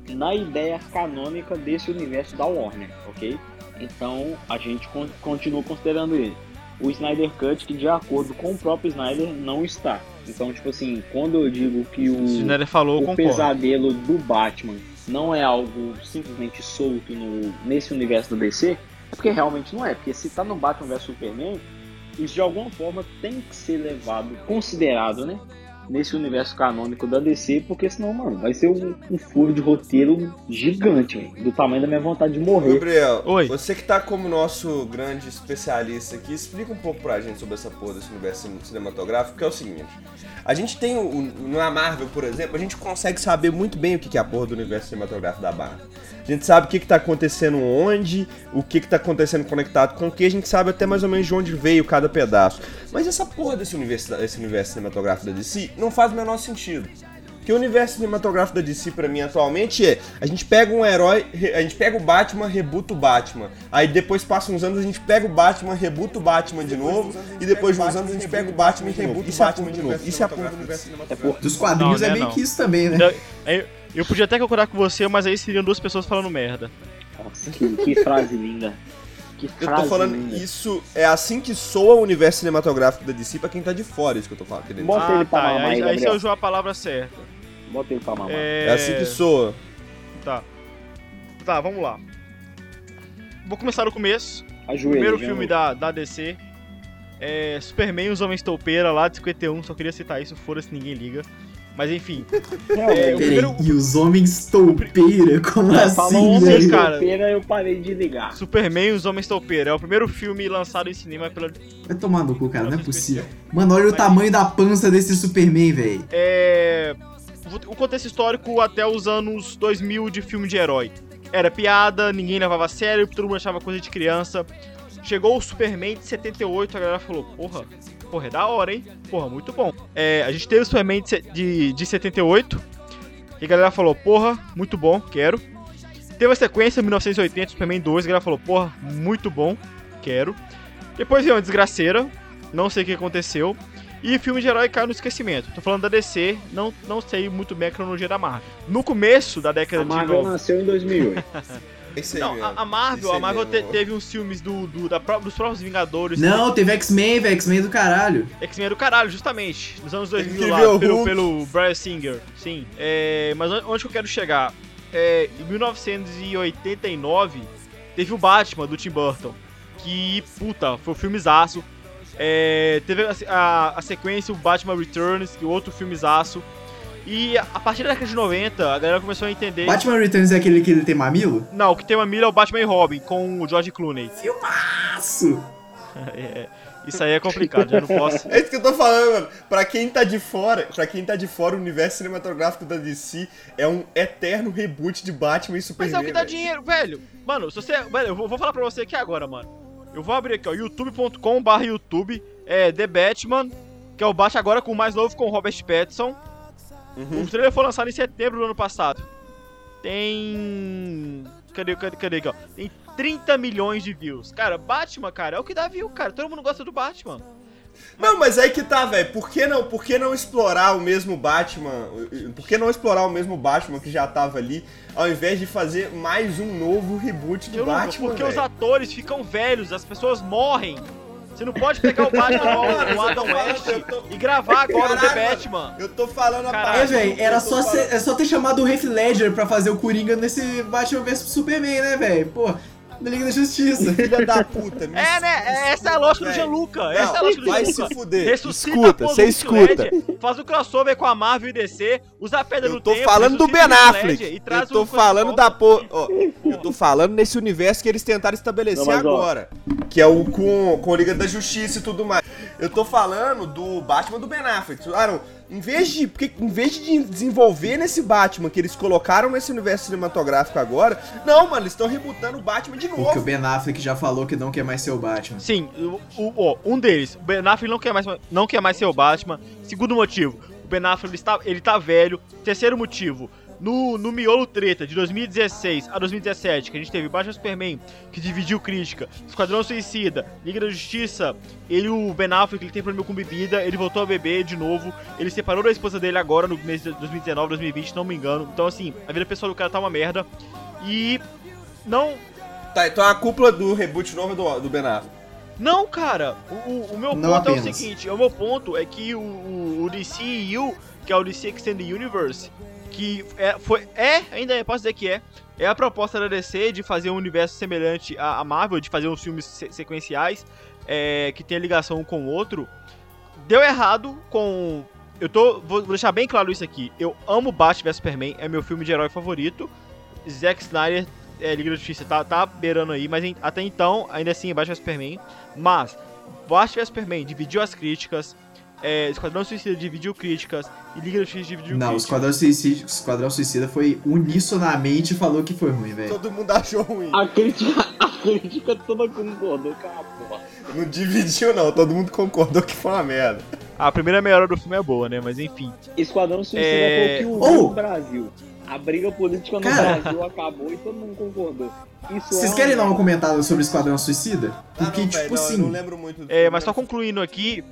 Speaker 4: na ideia canônica desse universo da Warner, ok? Então a gente con- continua considerando ele. O Snyder Cut, que de acordo com o próprio Snyder, não está. Então, tipo assim, quando eu digo que o,
Speaker 2: Snyder falou,
Speaker 4: o pesadelo do Batman não é algo simplesmente solto no, nesse universo do DC, é porque realmente não é. Porque se tá no Batman vs Superman, isso de alguma forma tem que ser levado, considerado, né? Nesse universo canônico da DC, porque senão, mano, vai ser um, um furo de roteiro gigante, velho, do tamanho da minha vontade de morrer.
Speaker 1: Gabriel,
Speaker 2: Oi.
Speaker 1: você que tá como nosso grande especialista aqui, explica um pouco pra gente sobre essa porra desse universo cin- cinematográfico, que é o seguinte. A gente tem, o, o- na Marvel, por exemplo, a gente consegue saber muito bem o que que é a porra do universo cinematográfico da Marvel. A gente sabe o que que tá acontecendo onde, o que que tá acontecendo conectado com o que, a gente sabe até mais ou menos de onde veio cada pedaço. Mas essa porra desse universo, desse universo cinematográfico da DC não faz o menor sentido. Porque o universo cinematográfico da DC pra mim atualmente é a gente pega um herói, a gente pega o Batman, rebuta o Batman. Aí depois passa uns anos a gente pega o Batman, rebuta o Batman de novo. E depois de uns anos a gente pega o Batman e rebuta o Batman de novo. Isso é a porra do universo
Speaker 4: É
Speaker 1: cinematográfico.
Speaker 4: por
Speaker 3: Dos quadrinhos
Speaker 2: Não,
Speaker 3: é meio
Speaker 2: não.
Speaker 3: que isso também, né?
Speaker 2: Eu- eu podia até concordar com você, mas aí seriam duas pessoas falando merda.
Speaker 4: Nossa, que, que frase linda. Que
Speaker 1: Eu
Speaker 4: frase
Speaker 1: tô falando,
Speaker 4: linda.
Speaker 1: isso é assim que soa o universo cinematográfico da DC pra quem tá de fora, isso que eu tô falando. querendo.
Speaker 4: Bota ele pra mamar
Speaker 2: aí,
Speaker 4: aí,
Speaker 2: aí você usou a palavra certa.
Speaker 4: Bota ele pra mamar.
Speaker 2: É,
Speaker 1: É assim que soa.
Speaker 2: Tá. Tá, vamos lá. Vou começar do começo.
Speaker 4: Ajoelha,
Speaker 2: Primeiro filme da, da DC. É Superman e os Homens Toupeira lá de 51. Só queria citar isso, foda-se, ninguém liga. Mas enfim.
Speaker 4: Realmente. (laughs)
Speaker 2: É, o primeiro-
Speaker 3: Peraí, e os homens toupeira? Como
Speaker 4: Falou
Speaker 3: assim,
Speaker 2: velho?
Speaker 3: velho?
Speaker 2: cara.
Speaker 4: solteira, eu parei de ligar.
Speaker 2: Superman e os Homens Toupeira. É o primeiro filme lançado em cinema pela.
Speaker 3: Vai tomar no cu, cara, não é
Speaker 2: Nossa,
Speaker 3: possível. Mano, olha o tamanho da pança desse Superman, velho.
Speaker 2: É. O contexto histórico até os anos 2000 de filme de herói. Era piada, ninguém levava a sério, todo mundo achava coisa de criança. Chegou o Superman de 78, a galera falou: Porra, porra, é da hora, hein? Porra, muito bom. É, a gente teve o Superman de, de, de 78, e a galera falou: Porra, muito bom, quero. Teve a sequência 1980, Superman 2, a galera falou, porra, muito bom, quero. Depois veio uma desgraceira, não sei o que aconteceu. E filme de herói caiu no esquecimento. Tô falando da DC, não, não sei muito bem a cronologia da Marvel. No começo da década
Speaker 4: A
Speaker 2: de
Speaker 4: Marvel
Speaker 2: 90.
Speaker 4: nasceu em 2008. (laughs)
Speaker 1: É isso aí
Speaker 2: Não, a, a Marvel, a Marvel te- teve uns filmes do, do- da dos próprios Vingadores.
Speaker 3: Não, teve X-Men, velho. X-Men do caralho.
Speaker 2: X-Men do caralho, justamente. Nos anos 2000
Speaker 1: Teve
Speaker 2: lá,
Speaker 1: o
Speaker 2: pelo,
Speaker 1: Hulk.
Speaker 2: pelo Brian Singer. Sim. É, mas on- onde que eu quero chegar? É, em 1989, teve o Batman, do Tim Burton. Que, puta, foi um filmezaço. É, teve a, a- a sequência, o Batman Returns, que é outro filmezaço. E a, partir da década de 90, a galera começou a entender...
Speaker 3: Batman Returns é aquele que ele tem mamilo?
Speaker 2: Não, o que tem uma milha é o Batman e Robin, com o George Clooney.
Speaker 3: Filmaço! (laughs)
Speaker 2: É, isso aí é complicado, já não posso... (laughs)
Speaker 1: É isso que eu tô falando, mano. Pra quem tá de fora, para quem tá de fora, o universo cinematográfico da DC é um eterno reboot de Batman e
Speaker 2: Mas
Speaker 1: Superman.
Speaker 2: é o que dá
Speaker 1: velho.
Speaker 2: dinheiro, velho. Mano, se você. Velho, eu vou, falar pra você aqui agora, mano. Eu vou abrir aqui, ó, youtube.com/barra YouTube, é The Batman, que é o Batman agora com o mais novo com o Robert Pattinson.
Speaker 1: Uhum.
Speaker 2: O trailer foi lançado em setembro do ano passado. Tem. Cadê, cadê, cadê aqui, ó? Tem 30 milhões de views. Cara, Batman, cara, é o que dá view, cara. Todo mundo gosta do Batman.
Speaker 1: Não, mas aí que tá, velho. Por que não, por que não explorar o mesmo Batman? Por que não explorar o mesmo Batman que já tava ali, ao invés de fazer mais um novo reboot do
Speaker 2: Eu não-
Speaker 1: Batman,
Speaker 2: porque os
Speaker 1: velho?
Speaker 2: atores ficam velhos, as pessoas morrem. Você não pode pegar o Batman
Speaker 1: Mano,
Speaker 2: igual
Speaker 1: você
Speaker 2: o Adam
Speaker 1: tá falando,
Speaker 2: West
Speaker 1: tô-
Speaker 2: e gravar agora o The Batman.
Speaker 1: Eu tô falando a.
Speaker 3: É,
Speaker 1: parte.
Speaker 3: velho, era só, ser- é só ter chamado o Heath Ledger pra fazer o Coringa nesse Batman vs Superman, né, velho? Pô, da Liga da Justiça.
Speaker 1: Filha da puta, me
Speaker 2: É, né? É- Essa é a lógica do. Gianluca. Essa é a lógica do
Speaker 1: vai
Speaker 2: Gianluca.
Speaker 1: se fuder.
Speaker 2: Ressuscita
Speaker 1: Escuta, você escuta.
Speaker 2: Ledger, faz o crossover com a Marvel e DC, usa a pedra
Speaker 1: Eu
Speaker 2: do
Speaker 1: tô
Speaker 2: tempo.
Speaker 1: falando do Ben Affleck.
Speaker 2: Ledger e
Speaker 1: Eu
Speaker 2: traz
Speaker 1: tô falando da
Speaker 2: volta.
Speaker 1: porra. Eu tô falando nesse universo que eles tentaram estabelecer
Speaker 4: Não, mas, ó.
Speaker 1: agora. Que é o com, com a Liga da Justiça e tudo mais. Eu tô falando do Batman do Ben Affleck. Ah, não. Em vez de. Porque em vez de desenvolver nesse Batman que eles colocaram nesse universo cinematográfico agora. Não, mano, eles estão rebutando o Batman de
Speaker 3: Porque o
Speaker 1: novo.
Speaker 3: Ben Affleck já falou que não quer mais ser o Batman.
Speaker 2: Sim, o, o- um deles, o Ben Affleck não quer mais, não quer mais ser o Batman. Segundo motivo, o Ben Affleck ele está, ele tá velho. Terceiro motivo, no, no miolo treta de 2016 a 2017, que a gente teve Batman Superman, que dividiu crítica, Esquadrão Suicida, Liga da Justiça, ele, o Ben Affleck, ele tem problema com bebida, ele voltou a beber de novo, ele separou da esposa dele agora no mês de 2019, 2020, não me engano. Então, assim, a vida pessoal do cara tá uma merda. E não
Speaker 1: Tá, então a cúpula do reboot novo é do, do Ben Affleck.
Speaker 2: não, cara, o, o meu
Speaker 3: Não
Speaker 2: ponto é o
Speaker 3: apenas.
Speaker 2: seguinte, o meu ponto é que o, o, o DCU, que é o DC Extended Universe, que é, foi, é, ainda é, posso dizer que é, é a proposta da DC de fazer um universo semelhante à, Marvel, de fazer uns filmes se- sequenciais, é, que tenha ligação um com o outro, deu errado com... Eu tô, vou deixar bem claro isso aqui, eu amo Batman vs Superman, é meu filme de herói favorito, Zack Snyder é, Liga da Justiça tá, tá beirando aí, mas até então, ainda assim, Batman vs Superman. Mas, Batman vs Superman dividiu as críticas, é, Esquadrão Suicida dividiu críticas, e Liga da Justiça dividiu
Speaker 3: Não, o
Speaker 2: críticas.
Speaker 3: Esquadrão Suicida, o Esquadrão Suicida foi unissonamente falou que foi ruim, velho.
Speaker 1: Todo mundo achou ruim.
Speaker 4: A crítica, (laughs) a crítica toda concordou com a porra.
Speaker 1: Não dividiu, não. Todo mundo concordou que foi uma merda.
Speaker 2: A primeira meia hora do filme é boa, né? Mas enfim.
Speaker 4: Esquadrão Suicida
Speaker 2: É-
Speaker 4: foi o que
Speaker 3: Oh!
Speaker 4: uniu o Brasil. A briga política no
Speaker 3: Cara.
Speaker 4: Brasil acabou e todo mundo concordou. Isso
Speaker 3: Vocês
Speaker 4: é
Speaker 3: querem dar
Speaker 4: uma
Speaker 3: um comentário sobre Esquadrão Suicida? Porque,
Speaker 1: Ah, não,
Speaker 3: tipo
Speaker 1: velho, não,
Speaker 3: assim.
Speaker 1: Eu não lembro muito.
Speaker 2: É, mas só concluindo aqui,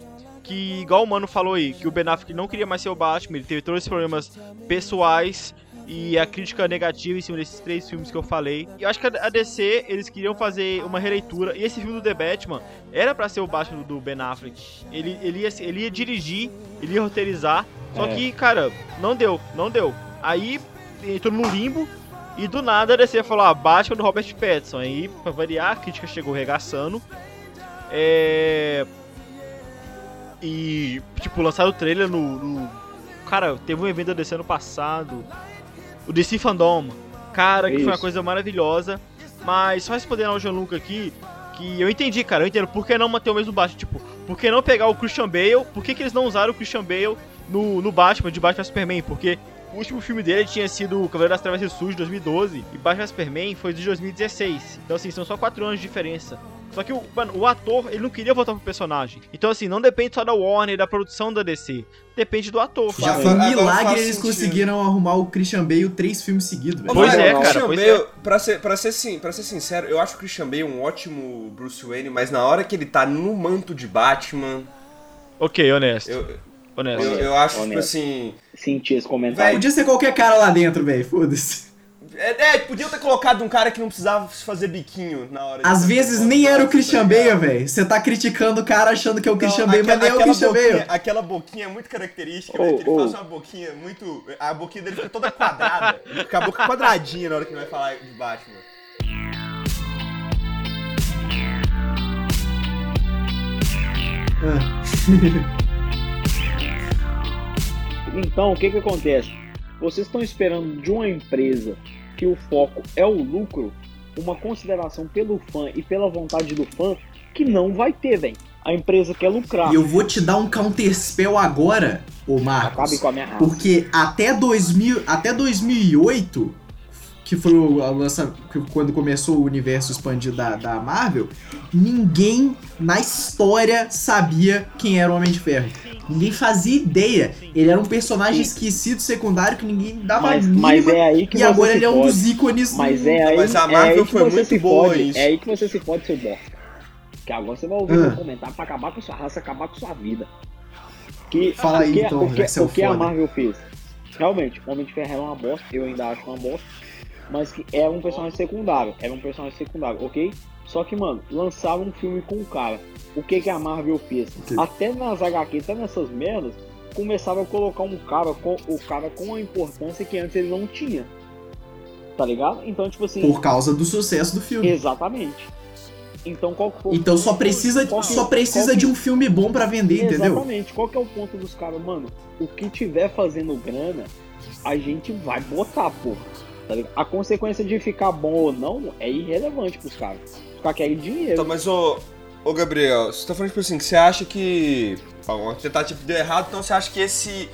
Speaker 2: que igual o Mano falou aí, que o Ben Affleck não queria mais ser o Batman, ele teve todos esses problemas pessoais e a crítica negativa em cima desses três filmes que eu falei. E eu acho que a DC, eles queriam fazer uma releitura, e esse filme do The Batman era pra ser o Batman do Ben Affleck. Ele, ele, ia, ele ia dirigir, ele ia roteirizar, só
Speaker 4: É.
Speaker 2: que, cara, não deu, não deu. Aí entrou no limbo, e do nada a DC falou, ah, Batman do Robert Pattinson. Aí, pra variar, a crítica chegou regaçando. É... E, tipo, lançaram o trailer no, no- Cara, teve um evento DC ano passado. O DC Fandom. Cara, que foi uma
Speaker 4: Isso.
Speaker 2: coisa maravilhosa. Mas só respondendo ao Jean-Luc aqui, que eu entendi, cara, eu entendo. Por que não manter o mesmo Batman? Tipo, por que não pegar o Christian Bale? Por que, que eles não usaram o Christian Bale no, no Batman, de Batman Superman? Porque o último filme dele tinha sido o Cavaleiro das Trevas Ressurge, de 2012. E Batman Superman foi de 2016. Então, assim, são só 4 anos de diferença. Só que o, mano, o ator, ele não queria voltar pro personagem. Então, assim, não depende só da Warner, da produção da DC. Depende do ator.
Speaker 3: Já foi um milagre eles
Speaker 1: sentido.
Speaker 3: conseguiram arrumar o Christian Bale três filmes seguidos, velho.
Speaker 2: Pois é,
Speaker 1: o
Speaker 2: cara,
Speaker 1: Christian
Speaker 2: pois
Speaker 1: Bale, Pra ser, pra, ser, sim- pra ser sincero, eu acho o Christian Bale um ótimo Bruce Wayne, mas na hora que ele tá no manto de Batman,
Speaker 2: Ok, honesto.
Speaker 1: eu,
Speaker 2: Honesto.
Speaker 1: eu, eu acho, tipo
Speaker 4: Honesto.
Speaker 1: assim.
Speaker 4: Senti esse comentário.
Speaker 3: Podia ser qualquer cara lá dentro, velho. Foda-se.
Speaker 1: É, é, podiam ter colocado um cara que não precisava fazer biquinho na hora
Speaker 3: Às vezes nem era o Christian? Bale, velho. Você tá criticando o cara achando que é o
Speaker 1: Não,
Speaker 3: Christian Bale, mas
Speaker 1: aquela-
Speaker 3: nem é o Christian
Speaker 1: boquinha-
Speaker 3: Bale.
Speaker 1: Aquela boquinha é muito característica,
Speaker 4: Oh,
Speaker 1: né? Que ele
Speaker 4: oh.
Speaker 1: faz uma boquinha muito. A boquinha dele fica toda quadrada. fica a boca quadradinha na hora que ele vai falar de Batman. (laughs)
Speaker 4: Então, o que que acontece? Vocês estão esperando de uma empresa que o foco é o lucro, uma consideração pelo fã e pela vontade do fã que não vai ter, velho. A empresa quer lucrar.
Speaker 3: E eu vou te dar um counterspell agora, ô Marcos.
Speaker 4: Acabe com a minha raça.
Speaker 3: Porque até 2000, até 2008, que foi o, a lança, que- quando começou o universo expandido da, da Marvel, ninguém na história sabia quem era o Homem de Ferro. Ninguém fazia ideia. Ele era um personagem esquecido, secundário, que ninguém dava
Speaker 4: Mas,
Speaker 3: mínima.
Speaker 4: mas é aí que
Speaker 3: e
Speaker 4: você
Speaker 3: agora
Speaker 4: se
Speaker 3: ele é um dos ícones
Speaker 4: Mas
Speaker 3: do...
Speaker 4: é aí,
Speaker 1: Mas a
Speaker 4: é
Speaker 1: Marvel
Speaker 4: aí que
Speaker 1: foi
Speaker 4: você
Speaker 1: muito
Speaker 4: se
Speaker 1: boa
Speaker 4: fode.
Speaker 1: nisso.
Speaker 4: É aí que você se pode, seu bosta. Que agora você vai ouvir
Speaker 3: Ah.
Speaker 4: meu comentário pra acabar com sua raça, acabar com sua vida. Que,
Speaker 3: Fala aí,
Speaker 4: o que,
Speaker 3: então,
Speaker 4: o que,
Speaker 3: ser o
Speaker 4: o a. Marvel fez? Realmente, Homem de Ferro era uma bosta, eu ainda acho uma bosta. Mas que era um personagem secundário. Era um personagem secundário, ok? Só que, mano, lançaram um filme com o cara. O que, que a Marvel fez?
Speaker 3: quê?
Speaker 4: Até nas HQ, até nessas merdas, começaram a colocar um cara com o cara com a importância que antes ele não tinha. Tá ligado? Então, tipo assim.
Speaker 3: Por causa do sucesso do filme.
Speaker 4: Exatamente. Então qual que foi o
Speaker 3: Então só precisa,
Speaker 4: qual
Speaker 3: só precisa
Speaker 4: que-
Speaker 3: de um filme bom pra vender, entendeu?
Speaker 4: Exatamente. Qual que é o ponto dos caras, mano? O que tiver fazendo grana, a gente vai botar, porra. Tá? A consequência de ficar bom ou não é irrelevante pros caras. Os caras querem dinheiro.
Speaker 1: Tá, mas ô. Ô Gabriel, você tá falando tipo assim, que você acha que. Ó, a tentativa deu errado, então você acha que esse.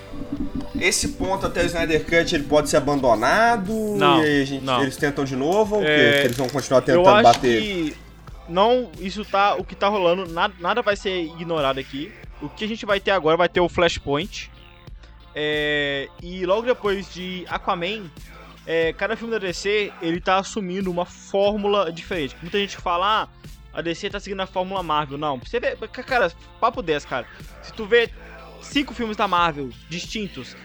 Speaker 1: Esse ponto até o Snyder Cut ele pode ser abandonado?
Speaker 2: Não,
Speaker 1: E aí a gente-
Speaker 2: não.
Speaker 1: eles tentam de novo ou o?
Speaker 2: É,
Speaker 1: Que eles vão continuar
Speaker 2: Eu
Speaker 1: tentando
Speaker 2: acho
Speaker 1: bater?
Speaker 2: que não, isso tá, o que tá rolando, nada, nada vai ser ignorado aqui. O que a gente vai ter agora vai ter o Flashpoint. É, e logo depois de Aquaman, é, cada filme da DC, ele tá assumindo uma fórmula diferente. Muita gente fala, ah, a DC tá seguindo a fórmula Marvel. Não, você vê, cara, papo 10, cara. Se tu vê cinco filmes da Marvel distintos,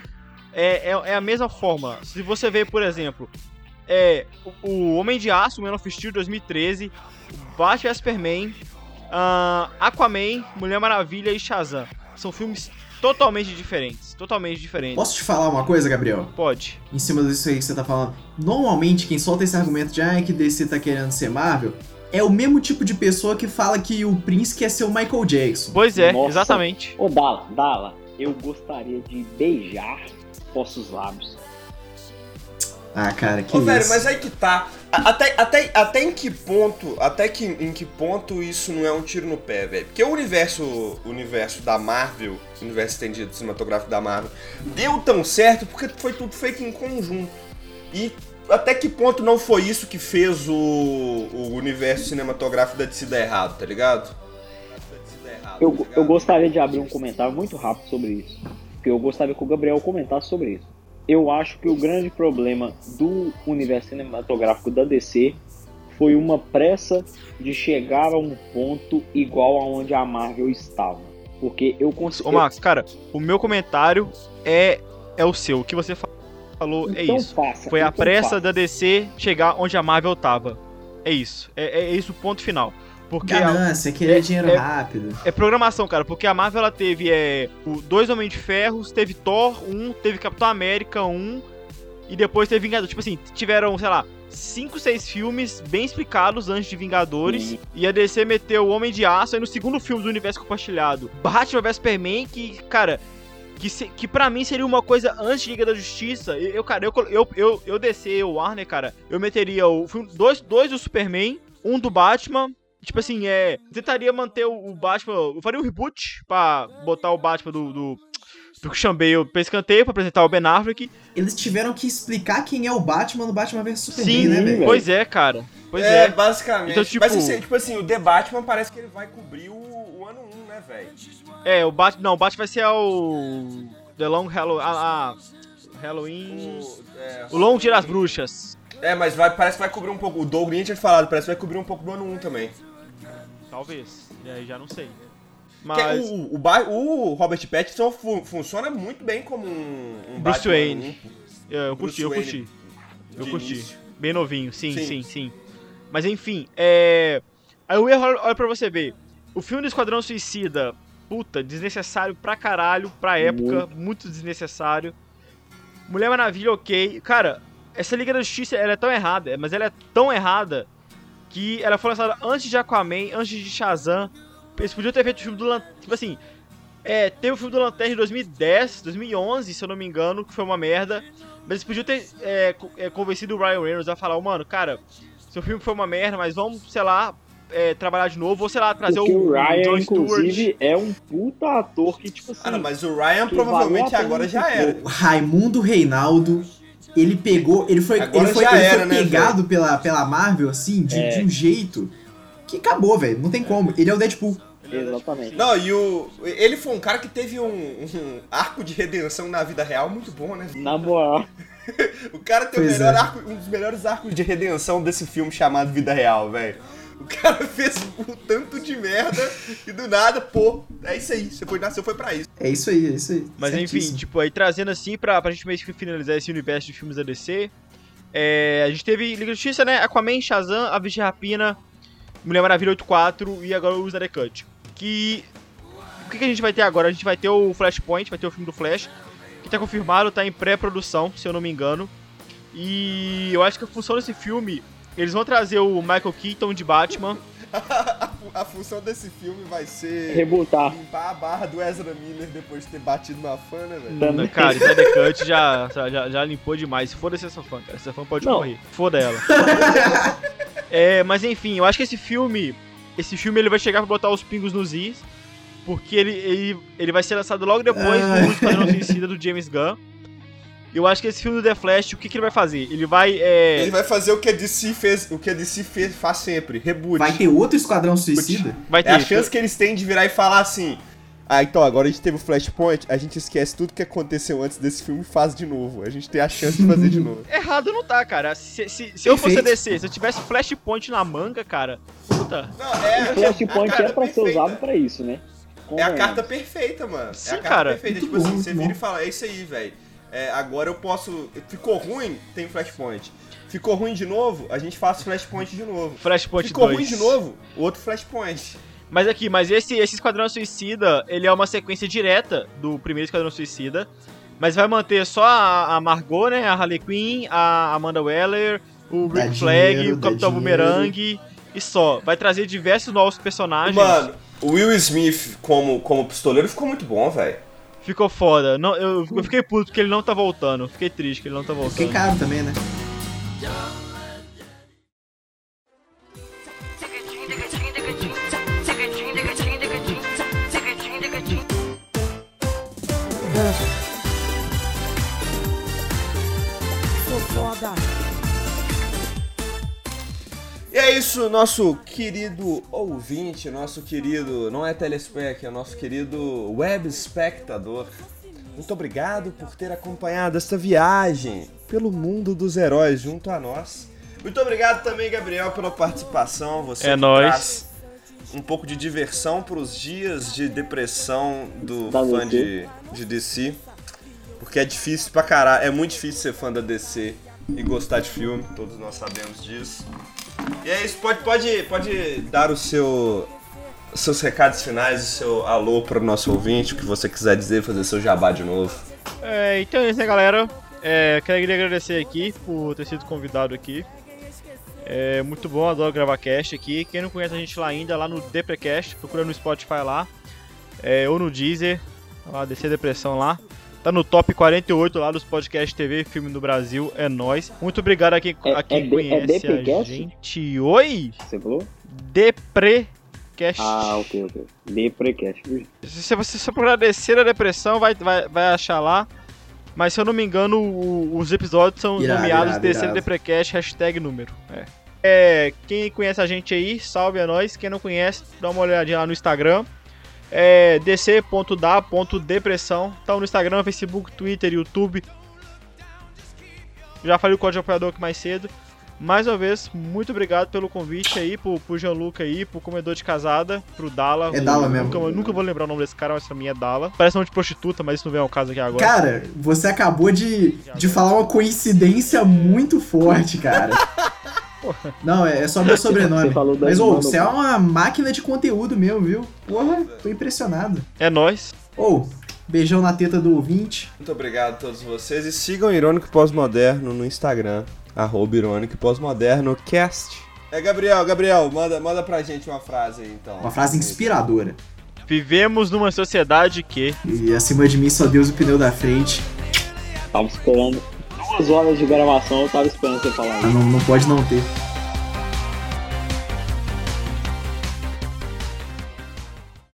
Speaker 2: é, é, é a mesma forma. Se você vê, por exemplo, é o, o Homem de Aço, Man of Steel 2013, Batman Superman, ah, Aquaman, Mulher Maravilha e Shazam. São filmes totalmente diferentes, totalmente diferentes.
Speaker 3: Posso te falar uma coisa, Gabriel?
Speaker 2: Pode.
Speaker 3: Em cima disso aí que você tá falando. Normalmente, quem solta esse argumento de ah, que DC tá querendo ser Marvel, é o mesmo tipo de pessoa que fala que o Prince quer ser o Michael Jackson.
Speaker 2: Pois é,
Speaker 4: Nossa.
Speaker 2: exatamente.
Speaker 4: Ô, Dala, Dala, eu gostaria de beijar vossos lábios.
Speaker 3: Ah, cara, que
Speaker 1: Ô, velho,
Speaker 3: isso.
Speaker 1: mas aí que tá. Até, até, até em que ponto. Até que, em que ponto isso não é um tiro no pé, velho? Porque o universo. O universo da Marvel, o universo estendido cinematográfico da Marvel, deu tão certo porque foi tudo feito em conjunto. E até que ponto não foi isso que fez o, o universo cinematográfico da DC dar errado, tá ligado?
Speaker 4: Eu,
Speaker 1: Tá ligado?
Speaker 4: eu gostaria de abrir um comentário muito rápido sobre isso. Porque eu gostaria que o Gabriel comentasse sobre isso. Eu acho que o grande problema do universo cinematográfico da DC foi uma pressa de chegar a um ponto igual aonde a Marvel estava. Porque eu
Speaker 2: Ô,
Speaker 4: consigo.
Speaker 2: Max, cara, o meu comentário é, é o seu. O que você fa- falou é
Speaker 4: Então
Speaker 2: isso.
Speaker 4: faça.
Speaker 2: Foi a
Speaker 4: então
Speaker 2: pressa
Speaker 4: faça.
Speaker 2: da DC chegar onde a Marvel tava. É isso. É, é isso o ponto final. Porque a,
Speaker 3: Ganância, querer
Speaker 2: é-
Speaker 3: dinheiro
Speaker 2: é-
Speaker 3: rápido.
Speaker 2: é programação, cara. Porque a Marvel ela teve é, o dois Homens de Ferros, teve Thor 1, teve Capitão América 1 e depois teve Vingadores. Tipo assim, tiveram, sei lá, 5, 6 filmes bem explicados antes de Vingadores.
Speaker 4: Sim.
Speaker 2: E a DC meteu o Homem de Aço aí no segundo filme do universo compartilhado. Batman vs Superman, que, cara, que, se, que pra mim seria uma coisa antes de Liga da Justiça. Eu, eu, cara, eu, eu, eu, eu DC, eu Warner, cara, eu meteria o filme, dois, dois do Superman, um do Batman. Tipo assim, é. Tentaria manter o, o Batman. Eu faria um reboot pra botar o Batman do. do do Christian Bale pra escanteio pra apresentar o Ben Affleck.
Speaker 3: Eles tiveram que explicar quem é o Batman no Batman vs Superman,
Speaker 2: Sim,
Speaker 3: né, velho?
Speaker 2: pois é, cara. Pois
Speaker 1: é,
Speaker 2: é.
Speaker 1: basicamente.
Speaker 2: Então, tipo-
Speaker 1: Mas assim, tipo assim, o The Batman parece que ele vai cobrir o, o ano 1, né, velho?
Speaker 2: É, o Bat, não, o Bat vai ser o The Long Halloween, a, a Halloween,
Speaker 1: O, é,
Speaker 2: o Long Dia das Bruxas.
Speaker 1: é, mas vai, parece que vai cobrir um pouco. O Doug Lynch tinha falado, parece que vai cobrir um pouco do ano 1 também.
Speaker 2: Talvez. E aí já não sei.
Speaker 1: Que é
Speaker 2: Mas
Speaker 1: o, o, o Robert Pattinson fu- funciona muito bem como um, um
Speaker 2: Bruce
Speaker 1: Batman
Speaker 2: Wayne.
Speaker 1: um-
Speaker 2: eu, eu curti, eu
Speaker 1: Bruce
Speaker 2: curti.
Speaker 1: Wayne
Speaker 2: Eu curti.
Speaker 1: início.
Speaker 2: Bem novinho, sim, sim,
Speaker 1: Sim.
Speaker 2: sim. Mas enfim, é. Aí o erro, olha pra você ver. O filme do Esquadrão Suicida, puta, desnecessário pra caralho, pra época, muito desnecessário. Mulher Maravilha, ok. Cara, essa Liga da Justiça, ela é tão errada, mas ela é tão errada que ela foi lançada antes de Aquaman, antes de Shazam. Eles podiam ter feito o filme do Lanterna. Tipo assim, é, teve o filme do Lanterna em 2010, 2011, se eu não me engano, que foi uma merda. Mas eles podiam ter é, é, convencido o Ryan Reynolds a falar, "Ô, mano, cara, seu filme foi uma merda, mas vamos, sei lá, é, trabalhar de novo, ou sei lá, trazer
Speaker 4: Porque
Speaker 2: o,
Speaker 4: o Ryan,
Speaker 2: John Stewart.
Speaker 4: inclusive, é um puta ator que, tipo assim.
Speaker 1: Ah, não, mas o Ryan provavelmente agora já era.
Speaker 3: O Raimundo Reinaldo, ele pegou, ele foi,
Speaker 1: Agora
Speaker 3: ele foi, ele
Speaker 1: era,
Speaker 3: foi
Speaker 1: né,
Speaker 3: pegado pela, pela Marvel, assim, de,
Speaker 4: É.
Speaker 3: de um jeito que acabou, velho. Não tem como. Ele é o Deadpool.
Speaker 4: Exatamente.
Speaker 1: Não, e o. Ele foi um cara que teve um, um arco de redenção na vida real muito bom, né?
Speaker 4: Na moral. (laughs)
Speaker 1: O cara tem o melhor
Speaker 3: é.
Speaker 1: arco, um dos melhores arcos de redenção desse filme chamado Vida Real, velho. O cara fez o tanto de merda e do nada, pô, é isso aí. Você foi, nasceu, foi pra isso.
Speaker 3: É isso aí, é isso aí.
Speaker 2: Mas enfim,
Speaker 3: Certíssimo.
Speaker 2: tipo, aí trazendo assim pra, pra gente meio que finalizar esse universo de filmes da DC. é, a gente teve Liga da Justiça, né? Aquaman, Shazam, A Vigia Rapina, Mulher Maravilha 84 e agora o Snyder Cut. Que. O que, que a gente vai ter agora? A gente vai ter o Flashpoint, vai ter o filme do Flash, que tá confirmado, tá em pré-produção, se eu não me engano. E eu acho que a função desse filme. Eles vão trazer o Michael Keaton de Batman.
Speaker 1: A, fu- a função desse filme vai ser
Speaker 4: Rebutar.
Speaker 1: limpar a barra do Ezra Miller depois de ter batido na fã, né, velho?
Speaker 2: Cara, Snyder Cut já, já, já limpou demais. Foda-se essa fã, cara. Essa fã pode
Speaker 4: Não.
Speaker 2: morrer. Foda ela. é, mas enfim, eu acho que esse filme. Esse filme ele vai chegar pra botar os pingos nos is. Porque ele, ele, ele vai ser lançado logo depois do Esquadrão Suicida do James Gunn. Eu acho que esse filme do The Flash, o que, que ele vai fazer? Ele vai. É,
Speaker 1: Ele vai fazer o que a DC fez, o que a DC fez, faz sempre, reboot.
Speaker 3: Vai ter outro Esquadrão Suicida?
Speaker 2: vai ter.
Speaker 1: É a chance que eles têm de virar e falar assim: Ah, então agora a gente teve o Flashpoint, a gente esquece tudo que aconteceu antes desse filme e faz de novo. A gente tem a chance de fazer de novo. (laughs)
Speaker 2: Errado não tá, cara. Se, se, se eu fosse. DC, se eu tivesse Flashpoint na manga, cara. Puta.
Speaker 1: Não, é,
Speaker 4: O Flashpoint
Speaker 1: a carta
Speaker 4: é pra ser
Speaker 1: perfeita.
Speaker 4: usado pra isso, né?
Speaker 1: É a carta perfeita, mano. é
Speaker 2: Sim,
Speaker 1: a carta
Speaker 2: cara.
Speaker 1: perfeita.
Speaker 3: Muito
Speaker 1: tipo assim,
Speaker 3: bom,
Speaker 1: você
Speaker 3: muito
Speaker 1: vira e fala: É isso aí, velho. É, agora eu posso. Ficou ruim, tem Flashpoint. Ficou ruim de novo, a gente faz Flashpoint de novo.
Speaker 2: Flashpoint
Speaker 1: Ficou
Speaker 2: 2.
Speaker 1: ruim de novo, outro Flashpoint.
Speaker 2: Mas aqui, mas esse, esse Esquadrão Suicida, ele é uma sequência direta do primeiro Esquadrão Suicida. Mas vai manter só a, a Margot, né? A Harley Quinn, a Amanda Weller, o
Speaker 3: Dá
Speaker 2: Rick Flag,
Speaker 3: dinheiro,
Speaker 2: o Capitão. Boomerang e só. Vai trazer diversos novos personagens.
Speaker 1: Mano, o Will Smith como, como pistoleiro ficou muito bom, velho.
Speaker 2: Ficou foda. Não, eu, eu fiquei puto porque ele não tá voltando. Fiquei triste que ele não tá voltando.
Speaker 3: Fiquei caro também, né?
Speaker 1: E é isso, nosso querido ouvinte, nosso querido, não é telespec, é nosso querido web espectador. Muito obrigado por ter acompanhado esta viagem pelo mundo dos heróis junto a nós. Muito obrigado também, Gabriel, pela participação. Você
Speaker 2: É
Speaker 1: traz um pouco de diversão para os dias de depressão do
Speaker 4: Da
Speaker 1: fã de, de DC. Porque é difícil pra caralho, é muito difícil ser fã da DC e gostar de filme, todos nós sabemos disso. E é isso, pode, pode, pode dar o seu seus recados finais, o seu alô para o nosso ouvinte, o que você quiser dizer, fazer seu jabá de novo.
Speaker 2: É, então é isso, né, galera? É, queria agradecer aqui por ter sido convidado aqui. É muito bom, adoro gravar cast aqui. Quem não conhece a gente lá ainda, lá no Deprecast, procura no Spotify lá. É, ou no Deezer, lá, descer depressão lá. Tá no top 48 lá dos podcasts TV Filme do Brasil, é nóis. Muito obrigado a quem,
Speaker 4: É-
Speaker 2: a quem
Speaker 4: é de- é
Speaker 2: conhece a
Speaker 4: Deprecast?
Speaker 2: gente. Oi?
Speaker 4: Você falou?
Speaker 2: Deprecast.
Speaker 4: Ah, ok, ok. Deprecast.
Speaker 2: Se você só procurar descer a depressão, vai, vai, vai achar lá. Mas se eu não me engano, o- os episódios são
Speaker 3: Irado,
Speaker 2: nomeados
Speaker 3: irado,
Speaker 2: Descer
Speaker 3: irado.
Speaker 2: Deprecast, hashtag número. É. É, quem conhece a gente aí, salve a nós. Quem não conhece, dá uma olhadinha lá no Instagram. É dc.da.depressão. Tá no Instagram, Facebook, Twitter, YouTube. Já falei o código de apoiador aqui mais cedo. Mais uma vez, muito obrigado pelo convite aí, pro, pro Gianluca aí, pro comedor de casada, pro Dala.
Speaker 3: É Dala
Speaker 2: Eu
Speaker 3: mesmo.
Speaker 2: Nunca, eu nunca vou lembrar o nome desse cara, mas pra mim é Dala. Parece nome de prostituta, mas isso não vem ao caso aqui agora.
Speaker 3: Cara, você acabou de, de falar uma coincidência muito forte, cara. (laughs) Não, é é só meu (laughs) sobrenome.
Speaker 4: Você falou da
Speaker 3: Mas, ô, você é uma máquina de conteúdo mesmo, viu? Porra, tô impressionado.
Speaker 2: É nóis.
Speaker 3: Ô, beijão na teta do ouvinte.
Speaker 1: Muito obrigado a todos vocês e sigam o Irônico Pós-Moderno no Instagram, arroba Irônico Pós-Moderno Cast. É, Gabriel, Gabriel, manda, manda pra gente uma frase aí, então.
Speaker 3: Uma frase inspiradora.
Speaker 2: Vivemos numa sociedade que.
Speaker 3: E acima de mim só Deus o pneu da frente.
Speaker 4: Tava esperando duas horas de gravação, eu tava esperando você falar
Speaker 3: Ah. Não, não pode não ter.